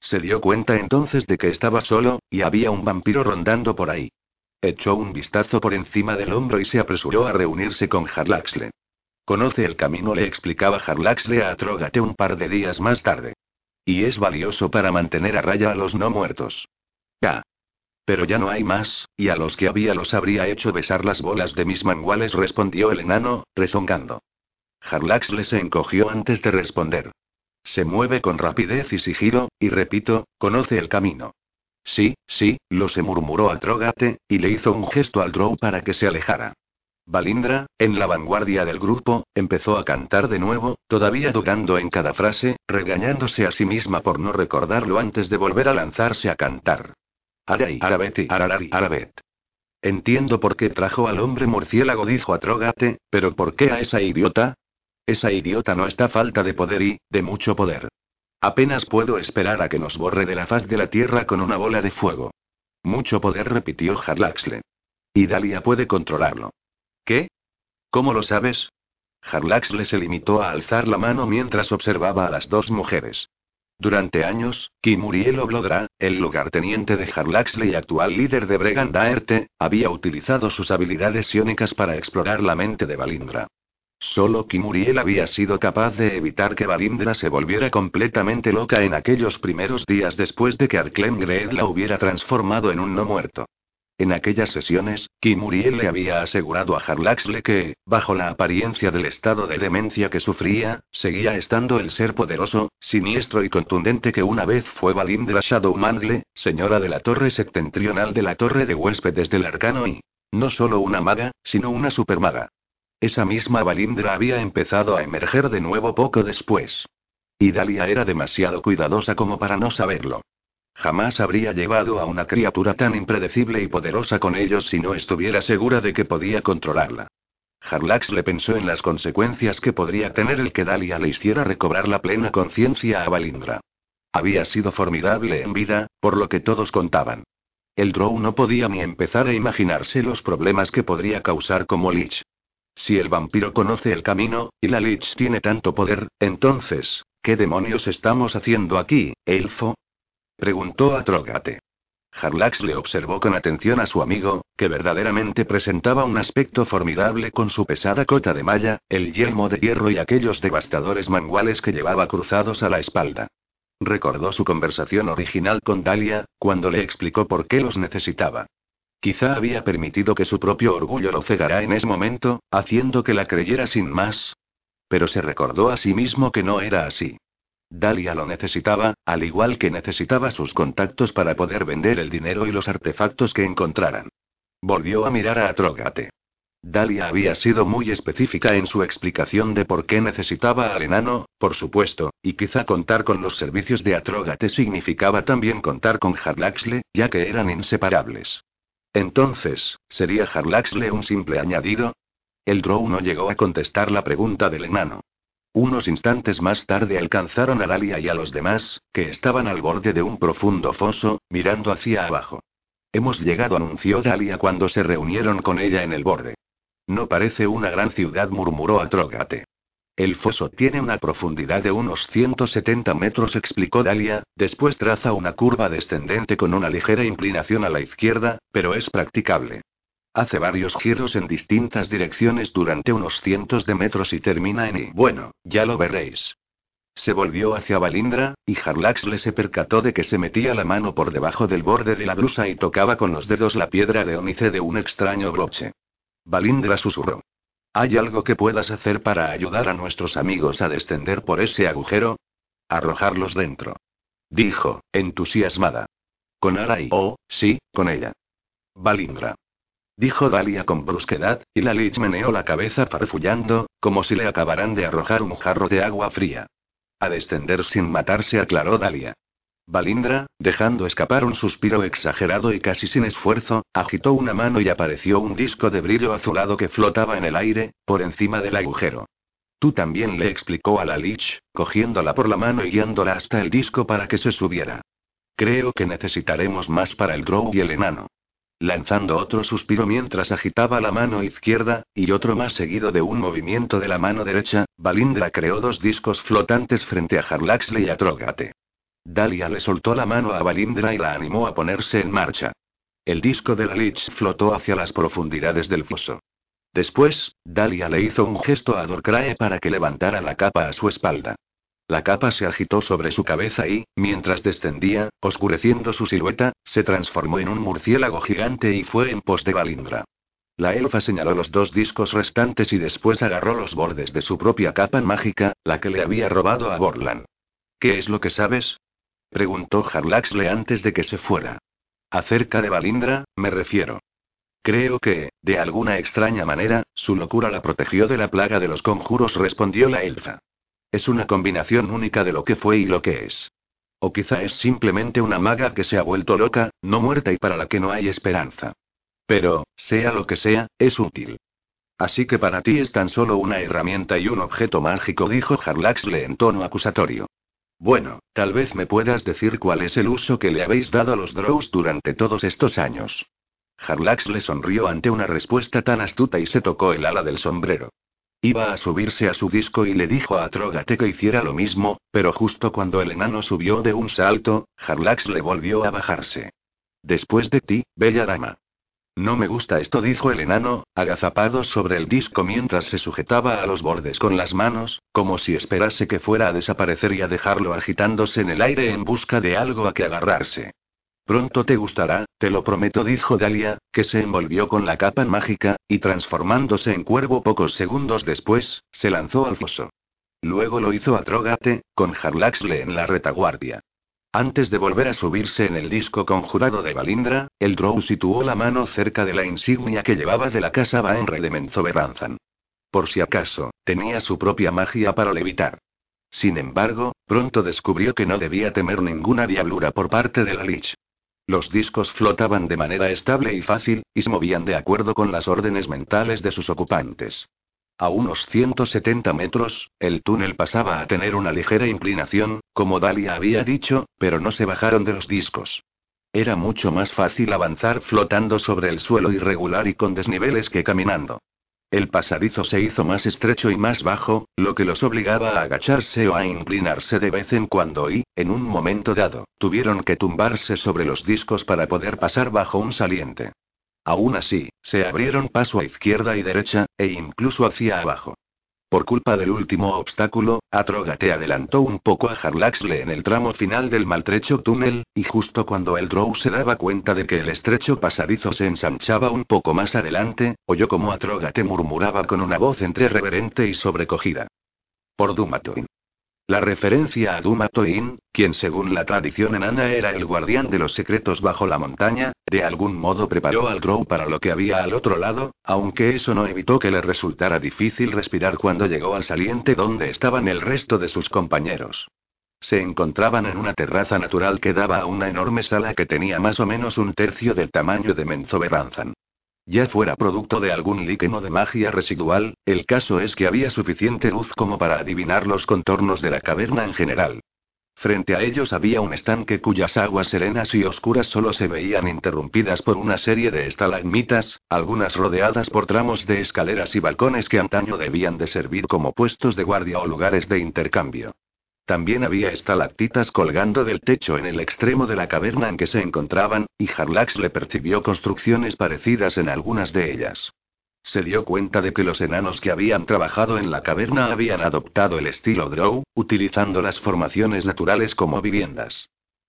Se dio cuenta entonces de que estaba solo, y había un vampiro rondando por ahí. Echó un vistazo por encima del hombro y se apresuró a reunirse con Harlaxle. Conoce el camino, le explicaba Harlaxle a Trógate un par de días más tarde. Y es valioso para mantener a raya a los no muertos. Ya. Pero ya no hay más, y a los que había los habría hecho besar las bolas de mis manguales, respondió el enano, rezongando. Harlaxle se encogió antes de responder. Se mueve con rapidez y sigilo, y repito, conoce el camino. Sí, sí, lo se murmuró a Trogate, y le hizo un gesto al Drow para que se alejara. Balindra, en la vanguardia del grupo, empezó a cantar de nuevo, todavía dudando en cada frase, regañándose a sí misma por no recordarlo antes de volver a lanzarse a cantar. Aray, arabeti, ararari, arabet. Entiendo por qué trajo al hombre murciélago, dijo a Trogate, pero ¿por qué a esa idiota? Esa idiota no está falta de poder y, de mucho poder. Apenas puedo esperar a que nos borre de la faz de la tierra con una bola de fuego. Mucho poder, repitió Harlaxle. Y Dalia puede controlarlo. ¿Qué? ¿Cómo lo sabes? Harlaxle se limitó a alzar la mano mientras observaba a las dos mujeres. Durante años, Kimuriel Oglodra, el lugarteniente de Harlaxle y actual líder de Bregandaerte, había utilizado sus habilidades psiónicas para explorar la mente de Balindra. Solo Kimuriel había sido capaz de evitar que Valindra se volviera completamente loca en aquellos primeros días después de que Arklem Greed la hubiera transformado en un no muerto. En aquellas sesiones, Kimuriel le había asegurado a Harlaxle que, bajo la apariencia del estado de demencia que sufría, seguía estando el ser poderoso, siniestro y contundente que una vez fue Valindra Shadowmangle, señora de la torre septentrional de la torre de huéspedes del arcano y, no solo una maga, sino una supermaga. Esa misma Valindra había empezado a emerger de nuevo poco después. Y Dalia era demasiado cuidadosa como para no saberlo. Jamás habría llevado a una criatura tan impredecible y poderosa con ellos si no estuviera segura de que podía controlarla. Harlax le pensó en las consecuencias que podría tener el que Dalia le hiciera recobrar la plena conciencia a Valindra. Había sido formidable en vida, por lo que todos contaban. El Drow no podía ni empezar a imaginarse los problemas que podría causar como Lich. Si el vampiro conoce el camino, y la Lich tiene tanto poder, entonces, ¿qué demonios estamos haciendo aquí, elfo? Preguntó a Trogate. Harlax le observó con atención a su amigo, que verdaderamente presentaba un aspecto formidable con su pesada cota de malla, el yelmo de hierro y aquellos devastadores manguales que llevaba cruzados a la espalda. Recordó su conversación original con Dalia, cuando le explicó por qué los necesitaba. Quizá había permitido que su propio orgullo lo cegara en ese momento, haciendo que la creyera sin más. Pero se recordó a sí mismo que no era así. Dalia lo necesitaba, al igual que necesitaba sus contactos para poder vender el dinero y los artefactos que encontraran. Volvió a mirar a Atrogate. Dalia había sido muy específica en su explicación de por qué necesitaba al enano, por supuesto, y quizá contar con los servicios de Atrogate significaba también contar con Harlaxle, ya que eran inseparables. Entonces, ¿sería Harlaxle un simple añadido? El Drow no llegó a contestar la pregunta del enano. Unos instantes más tarde alcanzaron a Dalia y a los demás, que estaban al borde de un profundo foso, mirando hacia abajo. Hemos llegado, anunció Dalia cuando se reunieron con ella en el borde. No parece una gran ciudad, murmuró Atrogate. El foso tiene una profundidad de unos 170 metros, explicó Dalia, después traza una curva descendente con una ligera inclinación a la izquierda, pero es practicable. Hace varios giros en distintas direcciones durante unos cientos de metros y termina en y bueno, ya lo veréis. Se volvió hacia Valindra, y Harlax le se percató de que se metía la mano por debajo del borde de la blusa y tocaba con los dedos la piedra de ónice de un extraño broche. Valindra susurró. ¿Hay algo que puedas hacer para ayudar a nuestros amigos a descender por ese agujero? Arrojarlos dentro. Dijo, entusiasmada. Con Ara y... Oh, sí, con ella. Valindra dijo Dalia con brusquedad, y la Lich meneó la cabeza farfullando, como si le acabaran de arrojar un jarro de agua fría. A descender sin matarse, aclaró Dalia. Balindra, dejando escapar un suspiro exagerado y casi sin esfuerzo, agitó una mano y apareció un disco de brillo azulado que flotaba en el aire, por encima del agujero. Tú también le explicó a la Lich, cogiéndola por la mano y guiándola hasta el disco para que se subiera. Creo que necesitaremos más para el Grow y el enano lanzando otro suspiro mientras agitaba la mano izquierda, y otro más seguido de un movimiento de la mano derecha, Balindra creó dos discos flotantes frente a Harlaxle y a Trogate. Dalia le soltó la mano a Balindra y la animó a ponerse en marcha. El disco de la Lich flotó hacia las profundidades del foso. Después, Dalia le hizo un gesto a Dorcrae para que levantara la capa a su espalda. La capa se agitó sobre su cabeza y, mientras descendía, oscureciendo su silueta, se transformó en un murciélago gigante y fue en pos de Balindra. La elfa señaló los dos discos restantes y después agarró los bordes de su propia capa mágica, la que le había robado a Borland. ¿Qué es lo que sabes? Preguntó Harlaxle antes de que se fuera. Acerca de Balindra, me refiero. Creo que, de alguna extraña manera, su locura la protegió de la plaga de los conjuros, respondió la elfa. Es una combinación única de lo que fue y lo que es. O quizá es simplemente una maga que se ha vuelto loca, no muerta y para la que no hay esperanza. Pero, sea lo que sea, es útil. Así que para ti es tan solo una herramienta y un objeto mágico, dijo Harlaxle en tono acusatorio. Bueno, tal vez me puedas decir cuál es el uso que le habéis dado a los Drows durante todos estos años. Harlax le sonrió ante una respuesta tan astuta y se tocó el ala del sombrero. Iba a subirse a su disco y le dijo a Trogate que hiciera lo mismo, pero justo cuando el enano subió de un salto, Harlax le volvió a bajarse. Después de ti, bella dama. No me gusta esto, dijo el enano, agazapado sobre el disco mientras se sujetaba a los bordes con las manos, como si esperase que fuera a desaparecer y a dejarlo agitándose en el aire en busca de algo a que agarrarse. Pronto te gustará, te lo prometo, dijo Dalia, que se envolvió con la capa mágica, y transformándose en cuervo pocos segundos después, se lanzó al foso. Luego lo hizo a Trógate, con Harlaxle en la retaguardia. Antes de volver a subirse en el disco conjurado de Balindra, el Drow situó la mano cerca de la insignia que llevaba de la casa Baenre de Menzoberranzan. Por si acaso, tenía su propia magia para levitar. Sin embargo, pronto descubrió que no debía temer ninguna diablura por parte de la Lich. Los discos flotaban de manera estable y fácil, y se movían de acuerdo con las órdenes mentales de sus ocupantes. A unos 170 metros, el túnel pasaba a tener una ligera inclinación, como Dalia había dicho, pero no se bajaron de los discos. Era mucho más fácil avanzar flotando sobre el suelo irregular y con desniveles que caminando. El pasadizo se hizo más estrecho y más bajo, lo que los obligaba a agacharse o a inclinarse de vez en cuando y, en un momento dado, tuvieron que tumbarse sobre los discos para poder pasar bajo un saliente. Aún así, se abrieron paso a izquierda y derecha, e incluso hacia abajo. Por culpa del último obstáculo, Atrogate adelantó un poco a Harlaxle en el tramo final del maltrecho túnel, y justo cuando el Drow se daba cuenta de que el estrecho pasadizo se ensanchaba un poco más adelante, oyó como Atrogate murmuraba con una voz entre reverente y sobrecogida. Por Dumatoin. La referencia a Dumatoin, quien según la tradición enana era el guardián de los secretos bajo la montaña, de algún modo preparó al Drow para lo que había al otro lado, aunque eso no evitó que le resultara difícil respirar cuando llegó al saliente donde estaban el resto de sus compañeros. Se encontraban en una terraza natural que daba a una enorme sala que tenía más o menos un tercio del tamaño de Menzoberranzan. Ya fuera producto de algún líqueno de magia residual, el caso es que había suficiente luz como para adivinar los contornos de la caverna en general. Frente a ellos había un estanque cuyas aguas serenas y oscuras solo se veían interrumpidas por una serie de estalagmitas, algunas rodeadas por tramos de escaleras y balcones que antaño debían de servir como puestos de guardia o lugares de intercambio. También había estalactitas colgando del techo en el extremo de la caverna en que se encontraban, y Harlax le percibió construcciones parecidas en algunas de ellas. Se dio cuenta de que los enanos que habían trabajado en la caverna habían adoptado el estilo Drow, utilizando las formaciones naturales como viviendas.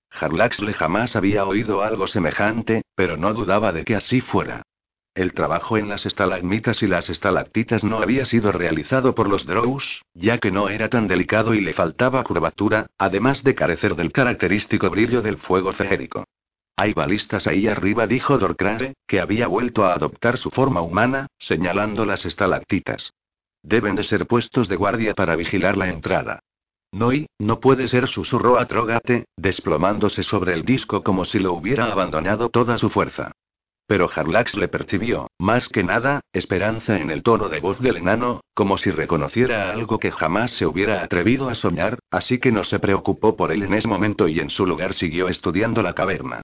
Harlaxle jamás había oído algo semejante, pero no dudaba de que así fuera. El trabajo en las estalagmitas y las estalactitas no había sido realizado por los Drows, ya que no era tan delicado y le faltaba curvatura, además de carecer del característico brillo del fuego feérico. Hay balistas ahí arriba, dijo Dorcrare, que había vuelto a adoptar su forma humana, señalando las estalactitas. Deben de ser puestos de guardia para vigilar la entrada. No y, no puede ser, susurró a Trogate, desplomándose sobre el disco como si lo hubiera abandonado toda su fuerza. Pero Harlax le percibió, más que nada, esperanza en el tono de voz del enano, como si reconociera algo que jamás se hubiera atrevido a soñar, así que no se preocupó por él en ese momento y en su lugar siguió estudiando la caverna.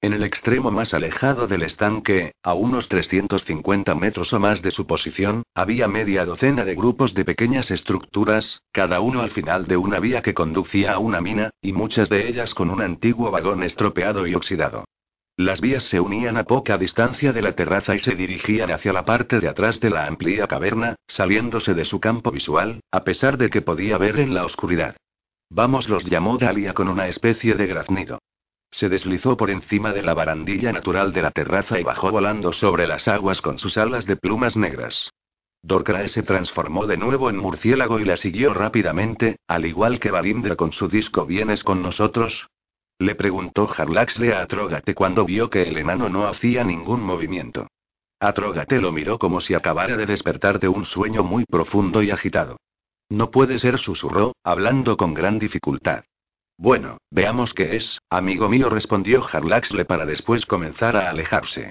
En el extremo más alejado del estanque, a unos 350 metros o más de su posición, había media docena de grupos de pequeñas estructuras, cada uno al final de una vía que conducía a una mina, y muchas de ellas con un antiguo vagón estropeado y oxidado. Las vías se unían a poca distancia de la terraza y se dirigían hacia la parte de atrás de la amplia caverna, saliéndose de su campo visual, a pesar de que podía ver en la oscuridad. Vamos, los llamó Dalia con una especie de graznido. Se deslizó por encima de la barandilla natural de la terraza y bajó volando sobre las aguas con sus alas de plumas negras. Dorcrae se transformó de nuevo en murciélago y la siguió rápidamente, al igual que Valindra con su disco ¿Vienes con nosotros? Le preguntó Harlaxle a Atrógate cuando vio que el enano no hacía ningún movimiento. Atrógate lo miró como si acabara de despertar de un sueño muy profundo y agitado. No puede ser, susurró, hablando con gran dificultad. Bueno, veamos qué es, amigo mío, respondió Harlaxle para después comenzar a alejarse.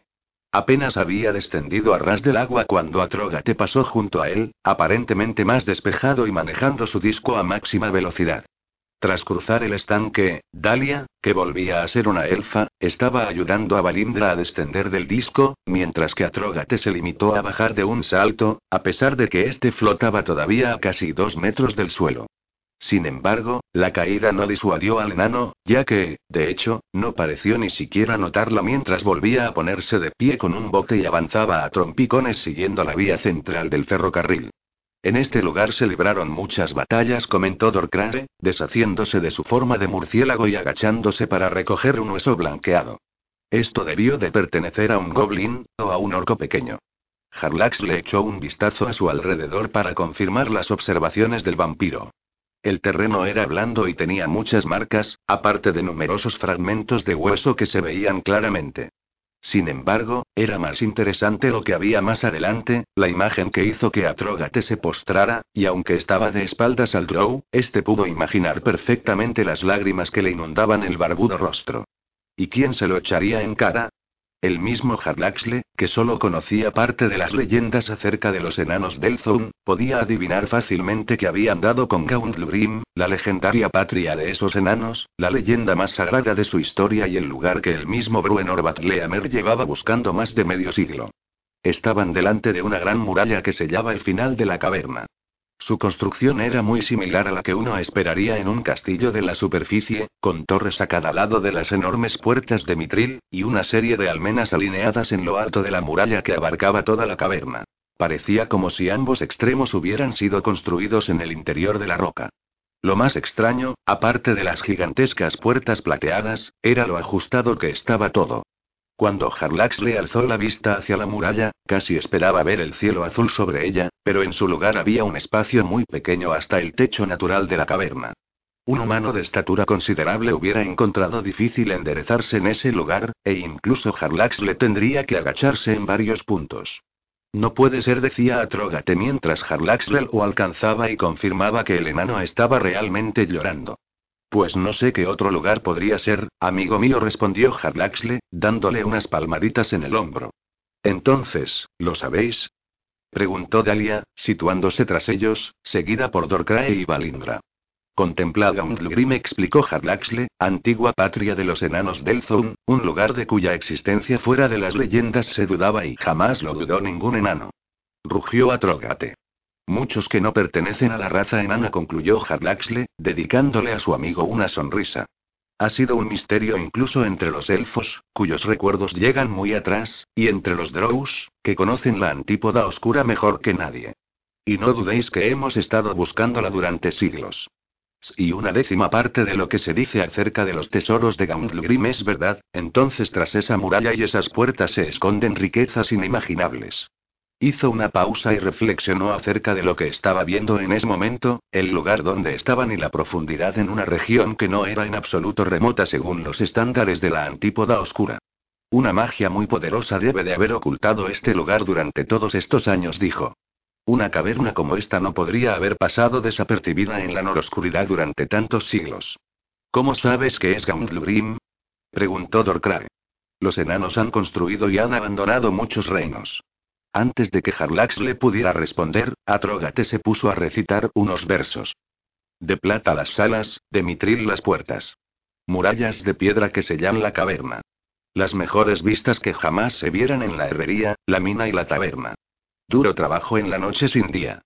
Apenas había descendido a ras del agua cuando Atrógate pasó junto a él, aparentemente más despejado y manejando su disco a máxima velocidad. Tras cruzar el estanque, Dalia, que volvía a ser una elfa, estaba ayudando a Valindra a descender del disco, mientras que Atrogate se limitó a bajar de un salto, a pesar de que éste flotaba todavía a casi dos metros del suelo. Sin embargo, la caída no disuadió al enano, ya que, de hecho, no pareció ni siquiera notarla mientras volvía a ponerse de pie con un bote y avanzaba a trompicones siguiendo la vía central del ferrocarril. En este lugar se libraron muchas batallas, comentó Dorcrare, deshaciéndose de su forma de murciélago y agachándose para recoger un hueso blanqueado. Esto debió de pertenecer a un goblin, o a un orco pequeño. Harlax le echó un vistazo a su alrededor para confirmar las observaciones del vampiro. El terreno era blando y tenía muchas marcas, aparte de numerosos fragmentos de hueso que se veían claramente. Sin embargo, era más interesante lo que había más adelante, la imagen que hizo que Atrógate se postrara, y aunque estaba de espaldas al Drow, este pudo imaginar perfectamente las lágrimas que le inundaban el barbudo rostro. ¿Y quién se lo echaría en cara? El mismo Harlaxle, que solo conocía parte de las leyendas acerca de los enanos del Zone, podía adivinar fácilmente que habían dado con Gauntlurim, la legendaria patria de esos enanos, la leyenda más sagrada de su historia y el lugar que el mismo Bruenor Batleamer llevaba buscando más de medio siglo. Estaban delante de una gran muralla que sellaba el final de la caverna. Su construcción era muy similar a la que uno esperaría en un castillo de la superficie, con torres a cada lado de las enormes puertas de mitril, y una serie de almenas alineadas en lo alto de la muralla que abarcaba toda la caverna. Parecía como si ambos extremos hubieran sido construidos en el interior de la roca. Lo más extraño, aparte de las gigantescas puertas plateadas, era lo ajustado que estaba todo. Cuando Harlax le alzó la vista hacia la muralla, casi esperaba ver el cielo azul sobre ella, pero en su lugar había un espacio muy pequeño hasta el techo natural de la caverna. Un humano de estatura considerable hubiera encontrado difícil enderezarse en ese lugar, e incluso Harlax le tendría que agacharse en varios puntos. No puede ser, decía Atrógate mientras Harlaxle lo alcanzaba y confirmaba que el enano estaba realmente llorando. Pues no sé qué otro lugar podría ser, amigo mío, respondió Harlaxle, dándole unas palmaditas en el hombro. Entonces, ¿lo sabéis? preguntó Dalia, situándose tras ellos, seguida por Dorcrae y Valindra. Contemplad Gauntlegrim, explicó Harlaxle, antigua patria de los enanos del Zone, un lugar de cuya existencia fuera de las leyendas se dudaba y jamás lo dudó ningún enano. Rugió a Trogate. Muchos que no pertenecen a la raza enana, concluyó Harlaxle, dedicándole a su amigo una sonrisa. Ha sido un misterio incluso entre los elfos, cuyos recuerdos llegan muy atrás, y entre los drows, que conocen la antípoda oscura mejor que nadie. Y no dudéis que hemos estado buscándola durante siglos. Si una décima parte de lo que se dice acerca de los tesoros de Gauntlegrim es verdad, entonces tras esa muralla y esas puertas se esconden riquezas inimaginables. Hizo una pausa y reflexionó acerca de lo que estaba viendo en ese momento, el lugar donde estaban y la profundidad en una región que no era en absoluto remota según los estándares de la antípoda oscura. Una magia muy poderosa debe de haber ocultado este lugar durante todos estos años, dijo. Una caverna como esta no podría haber pasado desapercibida en la oscuridad durante tantos siglos. ¿Cómo sabes que es Gauntlurim? preguntó Dorcrae. Los enanos han construido y han abandonado muchos reinos. Antes de que Harlax le pudiera responder, Atrogate se puso a recitar unos versos. De plata las salas, de mitril las puertas. Murallas de piedra que sellan la caverna. Las mejores vistas que jamás se vieran en la herrería, la mina y la taberna. Duro trabajo en la noche sin día.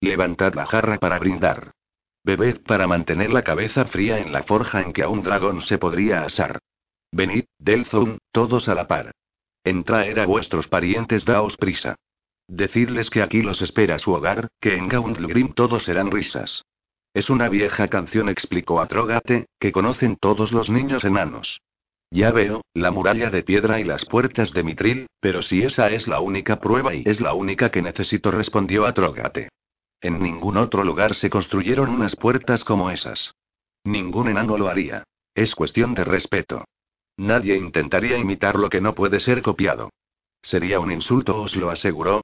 Levantad la jarra para brindar. Bebed para mantener la cabeza fría en la forja en que a un dragón se podría asar. Venid, Delzun, todos a la par. En traer a vuestros parientes daos prisa. Decidles que aquí los espera su hogar, que en Gauntlegrim todos serán risas. Es una vieja canción, explicó a Trogate, que conocen todos los niños enanos. Ya veo, la muralla de piedra y las puertas de mitril, pero si esa es la única prueba y es la única que necesito, respondió a Trogate. En ningún otro lugar se construyeron unas puertas como esas. Ningún enano lo haría. Es cuestión de respeto. Nadie intentaría imitar lo que no puede ser copiado. Sería un insulto, os lo aseguró.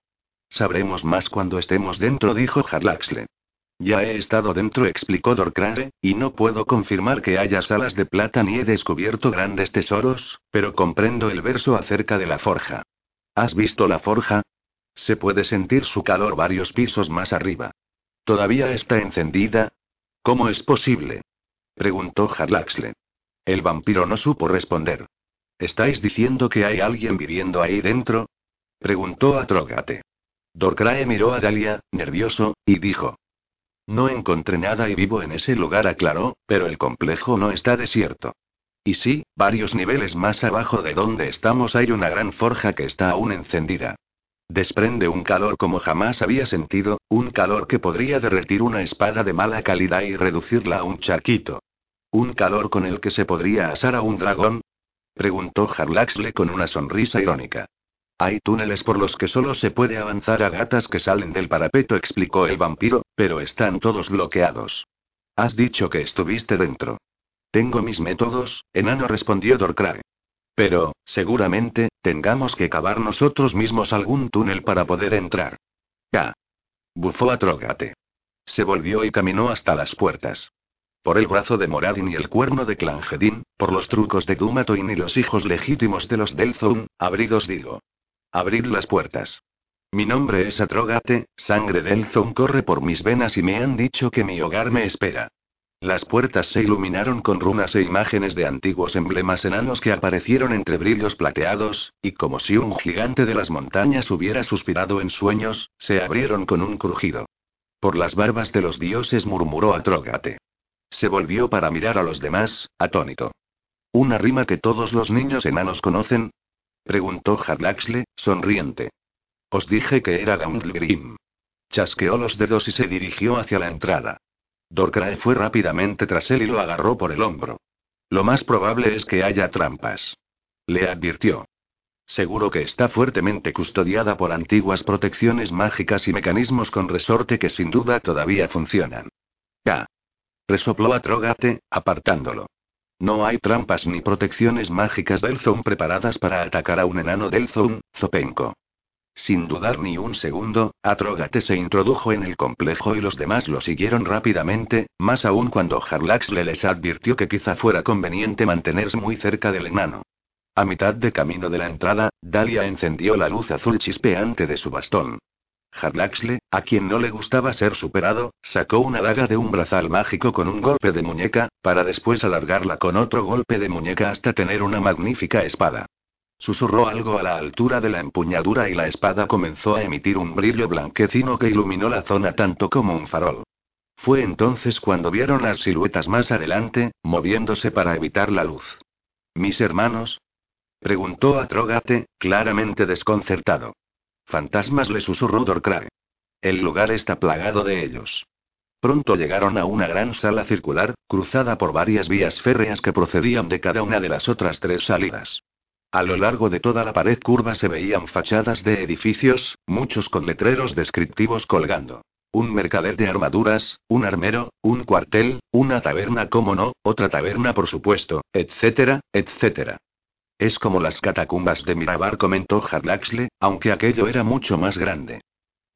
Sabremos más cuando estemos dentro, dijo Harlaxle. Ya he estado dentro, explicó Dorcrare, y no puedo confirmar que haya salas de plata ni he descubierto grandes tesoros, pero comprendo el verso acerca de la forja. ¿Has visto la forja? Se puede sentir su calor varios pisos más arriba. ¿Todavía está encendida? ¿Cómo es posible? preguntó Harlaxle. El vampiro no supo responder. ¿Estáis diciendo que hay alguien viviendo ahí dentro? preguntó a Trogate. Dorcrae miró a Dalia, nervioso, y dijo. No encontré nada y vivo en ese lugar, aclaró, pero el complejo no está desierto. Y sí, varios niveles más abajo de donde estamos hay una gran forja que está aún encendida. Desprende un calor como jamás había sentido, un calor que podría derretir una espada de mala calidad y reducirla a un charquito. ¿Un calor con el que se podría asar a un dragón? Preguntó Harlaxle con una sonrisa irónica. Hay túneles por los que solo se puede avanzar a gatas que salen del parapeto, explicó el vampiro, pero están todos bloqueados. Has dicho que estuviste dentro. Tengo mis métodos, enano respondió Dorcrae. Pero, seguramente, tengamos que cavar nosotros mismos algún túnel para poder entrar. Ya. Bufó a Trógate. Se volvió y caminó hasta las puertas. Por el brazo de Moradin y el cuerno de Clangedin, por los trucos de Dumatoin y los hijos legítimos de los Delzone, abridos digo. Abrid las puertas. Mi nombre es Atrogate, sangre Delzone corre por mis venas y me han dicho que mi hogar me espera. Las puertas se iluminaron con runas e imágenes de antiguos emblemas enanos que aparecieron entre brillos plateados, y como si un gigante de las montañas hubiera suspirado en sueños, se abrieron con un crujido. Por las barbas de los dioses murmuró Atrogate. Se volvió para mirar a los demás, atónito. ¿Una rima que todos los niños enanos conocen? Preguntó Harlaxle, sonriente. Os dije que era Gauntlegrim. Chasqueó los dedos y se dirigió hacia la entrada. Dorcrae fue rápidamente tras él y lo agarró por el hombro. Lo más probable es que haya trampas. Le advirtió. Seguro que está fuertemente custodiada por antiguas protecciones mágicas y mecanismos con resorte que sin duda todavía funcionan. Ya. Resopló a Trogate, apartándolo. No hay trampas ni protecciones mágicas del Zone preparadas para atacar a un enano del Zone, Zopenko. Sin dudar ni un segundo, Atrogate se introdujo en el complejo y los demás lo siguieron rápidamente, más aún cuando Harlaxle les advirtió que quizá fuera conveniente mantenerse muy cerca del enano. A mitad de camino de la entrada, Dalia encendió la luz azul chispeante de su bastón. Harlaxle, a quien no le gustaba ser superado, sacó una daga de un brazal mágico con un golpe de muñeca, para después alargarla con otro golpe de muñeca hasta tener una magnífica espada. Susurró algo a la altura de la empuñadura y la espada comenzó a emitir un brillo blanquecino que iluminó la zona tanto como un farol. Fue entonces cuando vieron las siluetas más adelante, moviéndose para evitar la luz. ¿Mis hermanos? preguntó a Trogate, claramente desconcertado. Fantasmas le susurró Dorcrae. El lugar está plagado de ellos. Pronto llegaron a una gran sala circular, cruzada por varias vías férreas que procedían de cada una de las otras tres salidas. A lo largo de toda la pared curva se veían fachadas de edificios, muchos con letreros descriptivos colgando. Un mercader de armaduras, un armero, un cuartel, una taberna, como no, otra taberna por supuesto, etcétera, etcétera. Es como las catacumbas de Mirabar, comentó Harlaxle, aunque aquello era mucho más grande.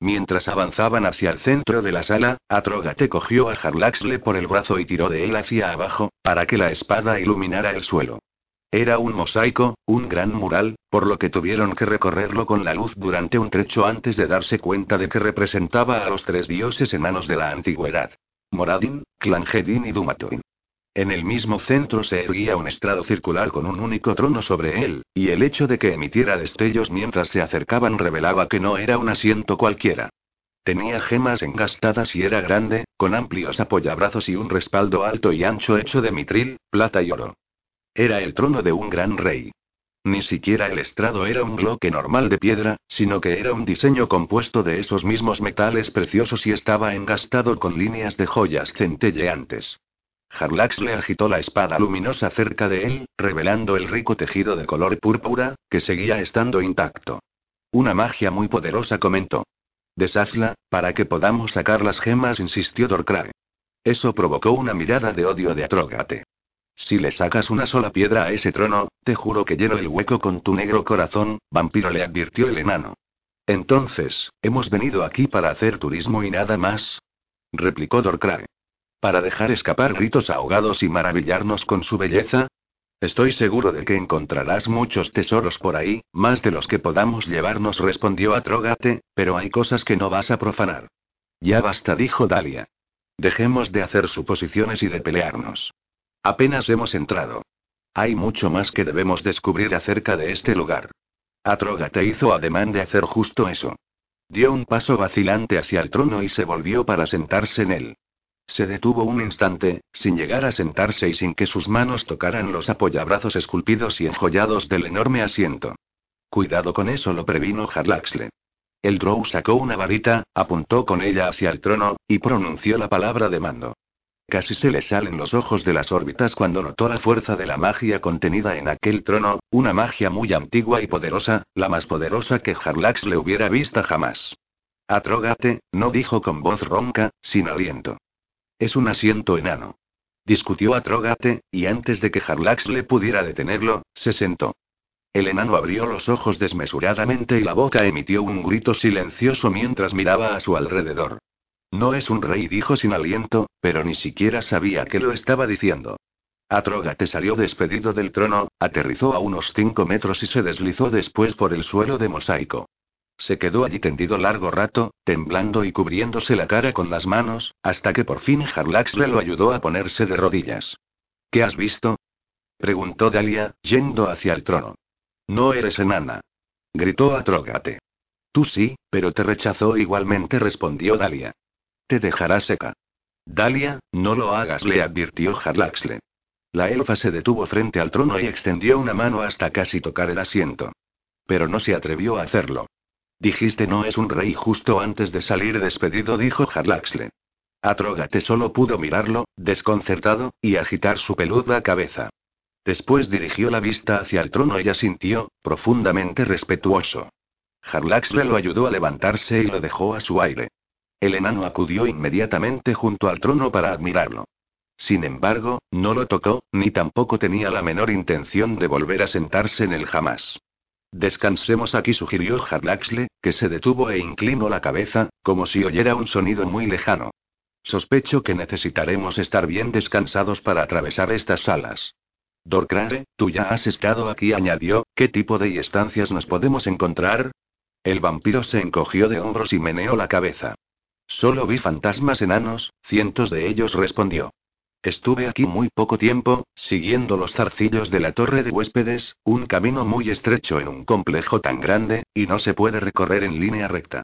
Mientras avanzaban hacia el centro de la sala, Atrogate cogió a Harlaxle por el brazo y tiró de él hacia abajo, para que la espada iluminara el suelo. Era un mosaico, un gran mural, por lo que tuvieron que recorrerlo con la luz durante un trecho antes de darse cuenta de que representaba a los tres dioses enanos de la antigüedad. Moradin, Clangedin y Dumatoin. En el mismo centro se erguía un estrado circular con un único trono sobre él, y el hecho de que emitiera destellos mientras se acercaban revelaba que no era un asiento cualquiera. Tenía gemas engastadas y era grande, con amplios apoyabrazos y un respaldo alto y ancho hecho de mitril, plata y oro. Era el trono de un gran rey. Ni siquiera el estrado era un bloque normal de piedra, sino que era un diseño compuesto de esos mismos metales preciosos y estaba engastado con líneas de joyas centelleantes. Harlax le agitó la espada luminosa cerca de él, revelando el rico tejido de color púrpura, que seguía estando intacto. Una magia muy poderosa comentó. Deshazla, para que podamos sacar las gemas, insistió Dorcrae. Eso provocó una mirada de odio de Atrogate. Si le sacas una sola piedra a ese trono, te juro que lleno el hueco con tu negro corazón, vampiro le advirtió el enano. Entonces, ¿hemos venido aquí para hacer turismo y nada más? replicó Dorcrae. ¿Para dejar escapar gritos ahogados y maravillarnos con su belleza? Estoy seguro de que encontrarás muchos tesoros por ahí, más de los que podamos llevarnos, respondió Atrogate, pero hay cosas que no vas a profanar. Ya basta, dijo Dalia. Dejemos de hacer suposiciones y de pelearnos. Apenas hemos entrado. Hay mucho más que debemos descubrir acerca de este lugar. Atrogate hizo ademán de hacer justo eso. Dio un paso vacilante hacia el trono y se volvió para sentarse en él. Se detuvo un instante, sin llegar a sentarse y sin que sus manos tocaran los apoyabrazos esculpidos y enjollados del enorme asiento. Cuidado con eso, lo previno Harlaxle. El Drow sacó una varita, apuntó con ella hacia el trono, y pronunció la palabra de mando. Casi se le salen los ojos de las órbitas cuando notó la fuerza de la magia contenida en aquel trono, una magia muy antigua y poderosa, la más poderosa que Harlax le hubiera visto jamás. Atrógate, no dijo con voz ronca, sin aliento. Es un asiento enano. Discutió Atrógate, y antes de que Harlax le pudiera detenerlo, se sentó. El enano abrió los ojos desmesuradamente y la boca emitió un grito silencioso mientras miraba a su alrededor. No es un rey, dijo sin aliento, pero ni siquiera sabía que lo estaba diciendo. Atrógate salió despedido del trono, aterrizó a unos cinco metros y se deslizó después por el suelo de mosaico. Se quedó allí tendido largo rato, temblando y cubriéndose la cara con las manos, hasta que por fin Harlaxle lo ayudó a ponerse de rodillas. ¿Qué has visto? preguntó Dalia, yendo hacia el trono. No eres enana. Gritó Atrógate. Tú sí, pero te rechazó igualmente, respondió Dalia. Te dejará seca. Dalia, no lo hagas, le advirtió Harlaxle. La elfa se detuvo frente al trono y extendió una mano hasta casi tocar el asiento. Pero no se atrevió a hacerlo. Dijiste no es un rey justo antes de salir despedido, dijo Harlaxle. Atrógate solo pudo mirarlo, desconcertado, y agitar su peluda cabeza. Después dirigió la vista hacia el trono y asintió, profundamente respetuoso. Harlaxle lo ayudó a levantarse y lo dejó a su aire. El enano acudió inmediatamente junto al trono para admirarlo. Sin embargo, no lo tocó, ni tampoco tenía la menor intención de volver a sentarse en él jamás. Descansemos aquí, sugirió Harlaxle, que se detuvo e inclinó la cabeza, como si oyera un sonido muy lejano. Sospecho que necesitaremos estar bien descansados para atravesar estas salas. Dorcrare, tú ya has estado aquí, añadió, ¿qué tipo de estancias nos podemos encontrar? El vampiro se encogió de hombros y meneó la cabeza. Solo vi fantasmas enanos, cientos de ellos respondió. Estuve aquí muy poco tiempo, siguiendo los zarcillos de la torre de huéspedes, un camino muy estrecho en un complejo tan grande, y no se puede recorrer en línea recta.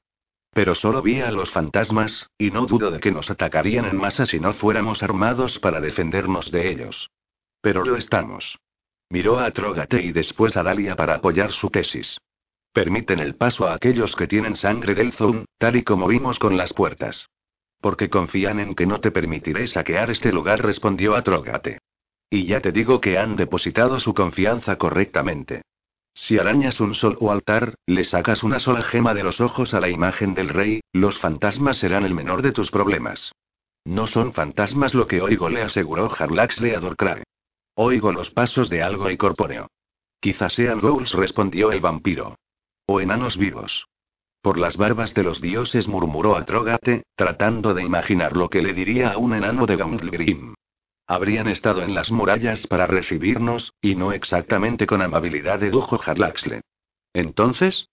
Pero solo vi a los fantasmas, y no dudo de que nos atacarían en masa si no fuéramos armados para defendernos de ellos. Pero lo estamos. Miró a Trógate y después a Dalia para apoyar su tesis. Permiten el paso a aquellos que tienen sangre del Zoom, tal y como vimos con las puertas. Porque confían en que no te permitiré saquear este lugar, respondió Atrogate. Y ya te digo que han depositado su confianza correctamente. Si arañas un sol o altar, le sacas una sola gema de los ojos a la imagen del rey, los fantasmas serán el menor de tus problemas. No son fantasmas lo que oigo, le aseguró Harlaxle a Dorcrae. Oigo los pasos de algo incorpóreo. Quizás sean Ghouls, respondió el vampiro. O enanos vivos. Por las barbas de los dioses murmuró Atrogate, tratando de imaginar lo que le diría a un enano de Gauntlegrim. Habrían estado en las murallas para recibirnos, y no exactamente con amabilidad, dedujo Harlaxle. ¿Entonces?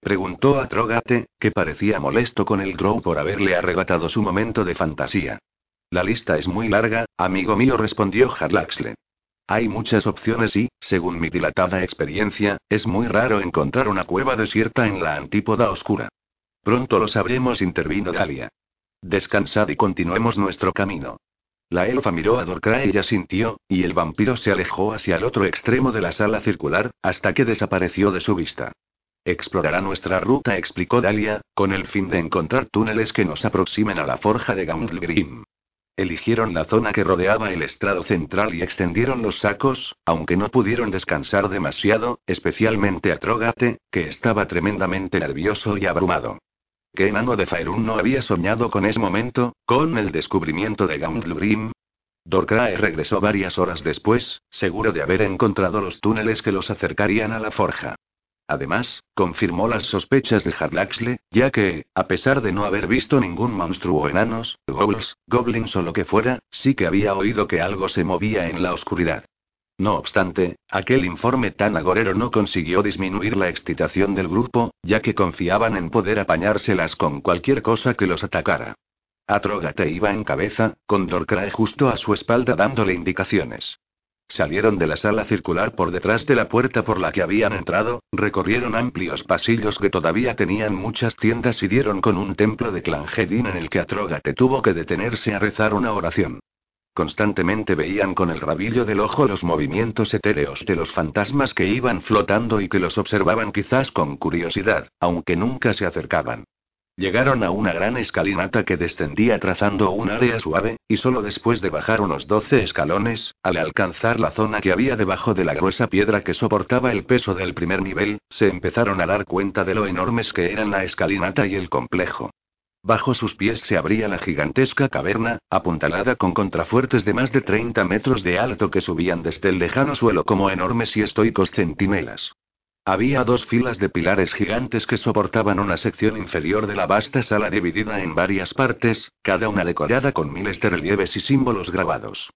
Preguntó Atrogate, que parecía molesto con el Grow por haberle arrebatado su momento de fantasía. La lista es muy larga, amigo mío, respondió Harlaxle. Hay muchas opciones y, según mi dilatada experiencia, es muy raro encontrar una cueva desierta en la antípoda oscura. Pronto lo sabremos, intervino Dalia. Descansad y continuemos nuestro camino. La elfa miró a Dorcra y asintió, y el vampiro se alejó hacia el otro extremo de la sala circular, hasta que desapareció de su vista. Explorará nuestra ruta, explicó Dalia, con el fin de encontrar túneles que nos aproximen a la forja de Gauntlegrim. Eligieron la zona que rodeaba el estrado central y extendieron los sacos, aunque no pudieron descansar demasiado, especialmente a Trogate, que estaba tremendamente nervioso y abrumado. ¿Qué enano de Faerun no había soñado con ese momento, con el descubrimiento de Gauntlegrim? Dorcrae regresó varias horas después, seguro de haber encontrado los túneles que los acercarían a la forja. Además, confirmó las sospechas de Harlaxle, ya que, a pesar de no haber visto ningún monstruo enanos, goblins, goblins o lo que fuera, sí que había oído que algo se movía en la oscuridad. No obstante, aquel informe tan agorero no consiguió disminuir la excitación del grupo, ya que confiaban en poder apañárselas con cualquier cosa que los atacara. Atrogate iba en cabeza, con Dorcrae justo a su espalda dándole indicaciones. Salieron de la sala circular por detrás de la puerta por la que habían entrado, recorrieron amplios pasillos que todavía tenían muchas tiendas y dieron con un templo de Clangedin en el que Atrogate tuvo que detenerse a rezar una oración. Constantemente veían con el rabillo del ojo los movimientos etéreos de los fantasmas que iban flotando y que los observaban quizás con curiosidad, aunque nunca se acercaban. Llegaron a una gran escalinata que descendía trazando un área suave, y solo después de bajar unos 12 escalones, al alcanzar la zona que había debajo de la gruesa piedra que soportaba el peso del primer nivel, se empezaron a dar cuenta de lo enormes que eran la escalinata y el complejo. Bajo sus pies se abría la gigantesca caverna, apuntalada con contrafuertes de más de 30 metros de alto que subían desde el lejano suelo como enormes y estoicos centinelas. Había dos filas de pilares gigantes que soportaban una sección inferior de la vasta sala dividida en varias partes, cada una decorada con miles de relieves y símbolos grabados.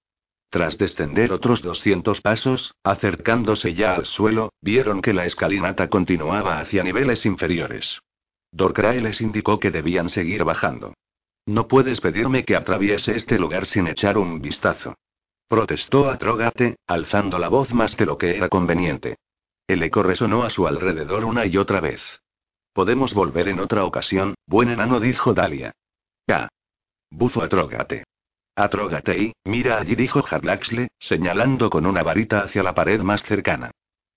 Tras descender otros 200 pasos, acercándose ya al suelo, vieron que la escalinata continuaba hacia niveles inferiores. Dorcrae les indicó que debían seguir bajando. No puedes pedirme que atraviese este lugar sin echar un vistazo. Protestó Atrogate, alzando la voz más de lo que era conveniente. El eco resonó a su alrededor una y otra vez. Podemos volver en otra ocasión, buen enano, dijo Dalia. Ya. Buzo Atrogate. Atrógate y, mira allí, dijo Harlaxle, señalando con una varita hacia la pared más cercana.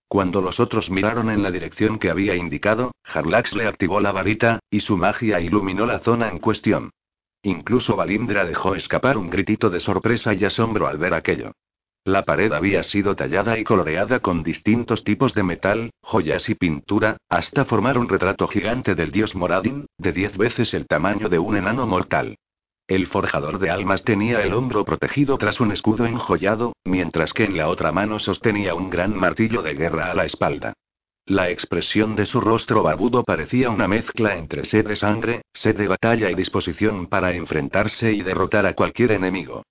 Cuando los otros miraron en la dirección que había indicado, Harlax le activó la varita, y su magia iluminó la zona en cuestión. Incluso Valindra dejó escapar un gritito de sorpresa y asombro al ver aquello. La pared había sido tallada y coloreada con distintos tipos de metal, joyas y pintura, hasta formar un retrato gigante del dios Moradin, de diez veces el tamaño de un enano mortal. El forjador de almas tenía el hombro protegido tras un escudo enjollado, mientras que en la otra mano sostenía un gran martillo de guerra a la espalda. La expresión de su rostro barbudo parecía una mezcla entre sed de sangre, sed de batalla y disposición para enfrentarse y derrotar a cualquier enemigo.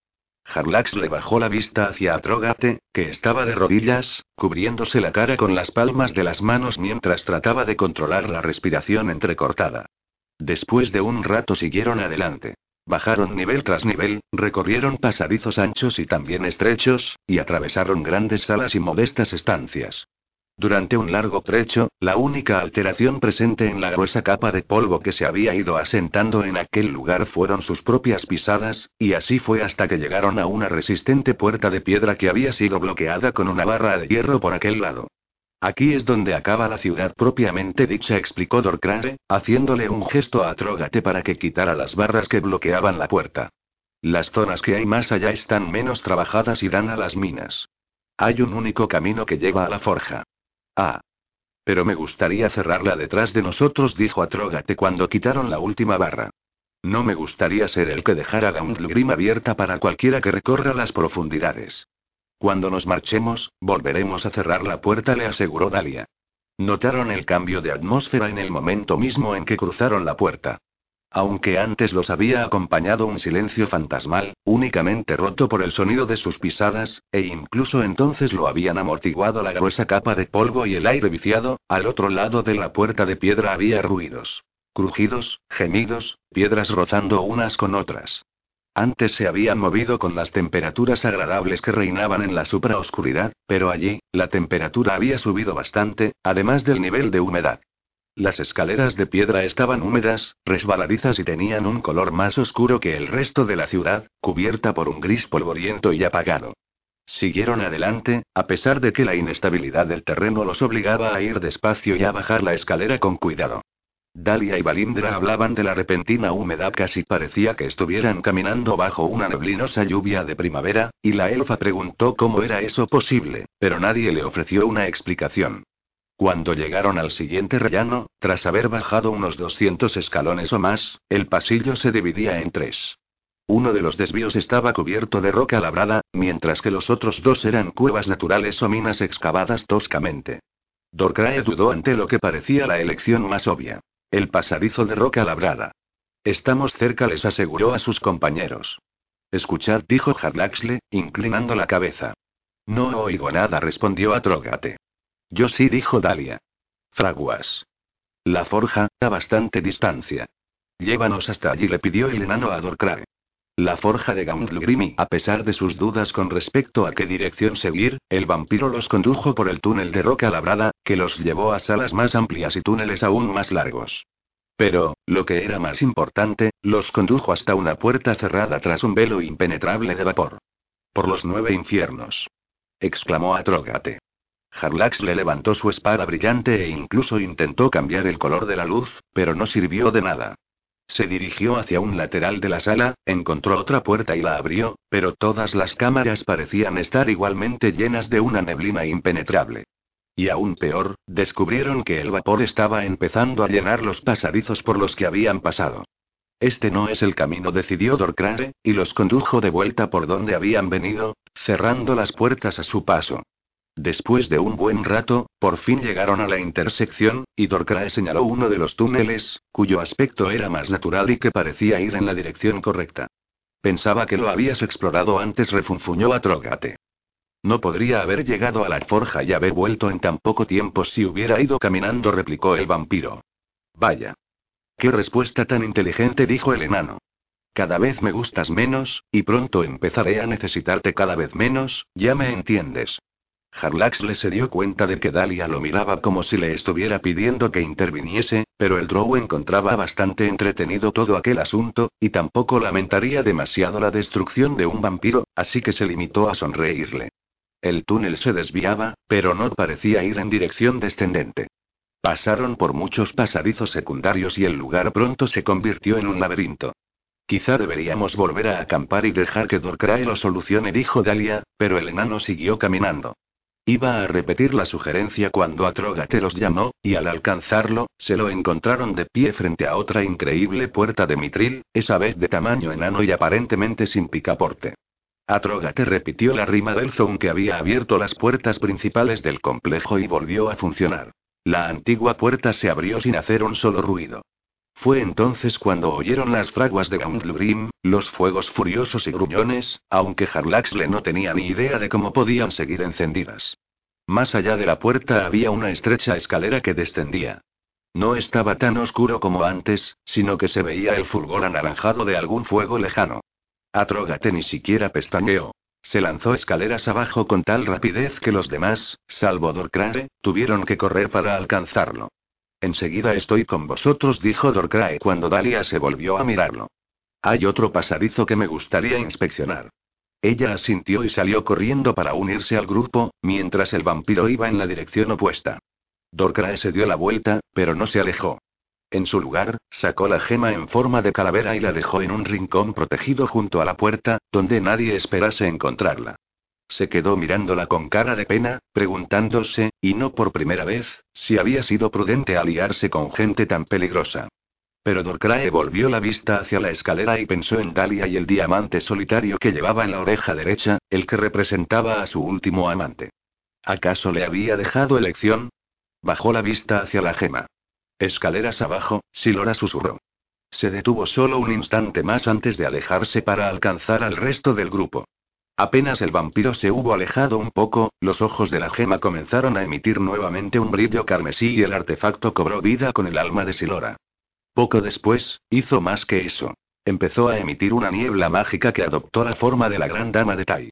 Le bajó la vista hacia Atrogate, que estaba de rodillas, cubriéndose la cara con las palmas de las manos mientras trataba de controlar la respiración entrecortada. Después de un rato siguieron adelante. Bajaron nivel tras nivel, recorrieron pasadizos anchos y también estrechos, y atravesaron grandes salas y modestas estancias. Durante un largo trecho, la única alteración presente en la gruesa capa de polvo que se había ido asentando en aquel lugar fueron sus propias pisadas, y así fue hasta que llegaron a una resistente puerta de piedra que había sido bloqueada con una barra de hierro por aquel lado. Aquí es donde acaba la ciudad propiamente dicha, explicó Dorcrane, haciéndole un gesto a Trógate para que quitara las barras que bloqueaban la puerta. Las zonas que hay más allá están menos trabajadas y dan a las minas. Hay un único camino que lleva a la forja. Ah. Pero me gustaría cerrarla detrás de nosotros, dijo Atrógate cuando quitaron la última barra. No me gustaría ser el que dejara la Undlgrim abierta para cualquiera que recorra las profundidades. Cuando nos marchemos, volveremos a cerrar la puerta, le aseguró Dalia. Notaron el cambio de atmósfera en el momento mismo en que cruzaron la puerta. Aunque antes los había acompañado un silencio fantasmal, únicamente roto por el sonido de sus pisadas, e incluso entonces lo habían amortiguado la gruesa capa de polvo y el aire viciado, al otro lado de la puerta de piedra había ruidos. Crujidos, gemidos, piedras rozando unas con otras. Antes se habían movido con las temperaturas agradables que reinaban en la supraoscuridad, pero allí, la temperatura había subido bastante, además del nivel de humedad. Las escaleras de piedra estaban húmedas, resbaladizas y tenían un color más oscuro que el resto de la ciudad, cubierta por un gris polvoriento y apagado. Siguieron adelante, a pesar de que la inestabilidad del terreno los obligaba a ir despacio y a bajar la escalera con cuidado. Dalia y Balindra hablaban de la repentina humedad, casi parecía que estuvieran caminando bajo una neblinosa lluvia de primavera, y la elfa preguntó cómo era eso posible, pero nadie le ofreció una explicación. Cuando llegaron al siguiente rellano, tras haber bajado unos 200 escalones o más, el pasillo se dividía en tres. Uno de los desvíos estaba cubierto de roca labrada, mientras que los otros dos eran cuevas naturales o minas excavadas toscamente. Dorcrae dudó ante lo que parecía la elección más obvia. El pasadizo de roca labrada. Estamos cerca, les aseguró a sus compañeros. Escuchad, dijo Harlaxle, inclinando la cabeza. No oigo nada, respondió Atrogate. Yo sí, dijo Dalia. Fraguas. La forja, a bastante distancia. Llévanos hasta allí, le pidió el enano a Dorcrae. La forja de Gauntlegrimi, a pesar de sus dudas con respecto a qué dirección seguir, el vampiro los condujo por el túnel de roca labrada, que los llevó a salas más amplias y túneles aún más largos. Pero, lo que era más importante, los condujo hasta una puerta cerrada tras un velo impenetrable de vapor. Por los nueve infiernos. exclamó Atrogate. Harlax le levantó su espada brillante e incluso intentó cambiar el color de la luz, pero no sirvió de nada. Se dirigió hacia un lateral de la sala, encontró otra puerta y la abrió, pero todas las cámaras parecían estar igualmente llenas de una neblina impenetrable. Y aún peor, descubrieron que el vapor estaba empezando a llenar los pasadizos por los que habían pasado. Este no es el camino, decidió Dorcrare, y los condujo de vuelta por donde habían venido, cerrando las puertas a su paso. Después de un buen rato, por fin llegaron a la intersección, y Dorcrae señaló uno de los túneles, cuyo aspecto era más natural y que parecía ir en la dirección correcta. Pensaba que lo habías explorado antes, refunfuñó a Trogate. No podría haber llegado a la forja y haber vuelto en tan poco tiempo si hubiera ido caminando, replicó el vampiro. Vaya. Qué respuesta tan inteligente, dijo el enano. Cada vez me gustas menos, y pronto empezaré a necesitarte cada vez menos, ya me entiendes. Harlaxle se dio cuenta de que Dalia lo miraba como si le estuviera pidiendo que interviniese, pero el Drow encontraba bastante entretenido todo aquel asunto, y tampoco lamentaría demasiado la destrucción de un vampiro, así que se limitó a sonreírle. El túnel se desviaba, pero no parecía ir en dirección descendente. Pasaron por muchos pasadizos secundarios y el lugar pronto se convirtió en un laberinto. Quizá deberíamos volver a acampar y dejar que Dorcrae lo solucione, dijo Dalia, pero el enano siguió caminando. Iba a repetir la sugerencia cuando Atrogate los llamó, y al alcanzarlo, se lo encontraron de pie frente a otra increíble puerta de mitril, esa vez de tamaño enano y aparentemente sin picaporte. Atrogate repitió la rima del zoom que había abierto las puertas principales del complejo y volvió a funcionar. La antigua puerta se abrió sin hacer un solo ruido. Fue entonces cuando oyeron las fraguas de Gauntlurim, los fuegos furiosos y gruñones, aunque Harlaxle no tenía ni idea de cómo podían seguir encendidas. Más allá de la puerta había una estrecha escalera que descendía. No estaba tan oscuro como antes, sino que se veía el fulgor anaranjado de algún fuego lejano. Atrógate ni siquiera pestañeó. Se lanzó escaleras abajo con tal rapidez que los demás, salvo Dorcrare, tuvieron que correr para alcanzarlo. Enseguida estoy con vosotros, dijo Dorcrae cuando Dalia se volvió a mirarlo. Hay otro pasadizo que me gustaría inspeccionar. Ella asintió y salió corriendo para unirse al grupo, mientras el vampiro iba en la dirección opuesta. Dorcrae se dio la vuelta, pero no se alejó. En su lugar, sacó la gema en forma de calavera y la dejó en un rincón protegido junto a la puerta, donde nadie esperase encontrarla. Se quedó mirándola con cara de pena, preguntándose, y no por primera vez, si había sido prudente aliarse con gente tan peligrosa. Pero Dorcrae volvió la vista hacia la escalera y pensó en Dalia y el diamante solitario que llevaba en la oreja derecha, el que representaba a su último amante. ¿Acaso le había dejado elección? Bajó la vista hacia la gema. Escaleras abajo, Silora susurró. Se detuvo solo un instante más antes de alejarse para alcanzar al resto del grupo. Apenas el vampiro se hubo alejado un poco, los ojos de la gema comenzaron a emitir nuevamente un brillo carmesí y el artefacto cobró vida con el alma de Silora. Poco después, hizo más que eso. Empezó a emitir una niebla mágica que adoptó la forma de la gran dama de Tai.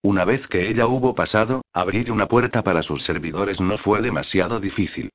Una vez que ella hubo pasado, abrir una puerta para sus servidores no fue demasiado difícil.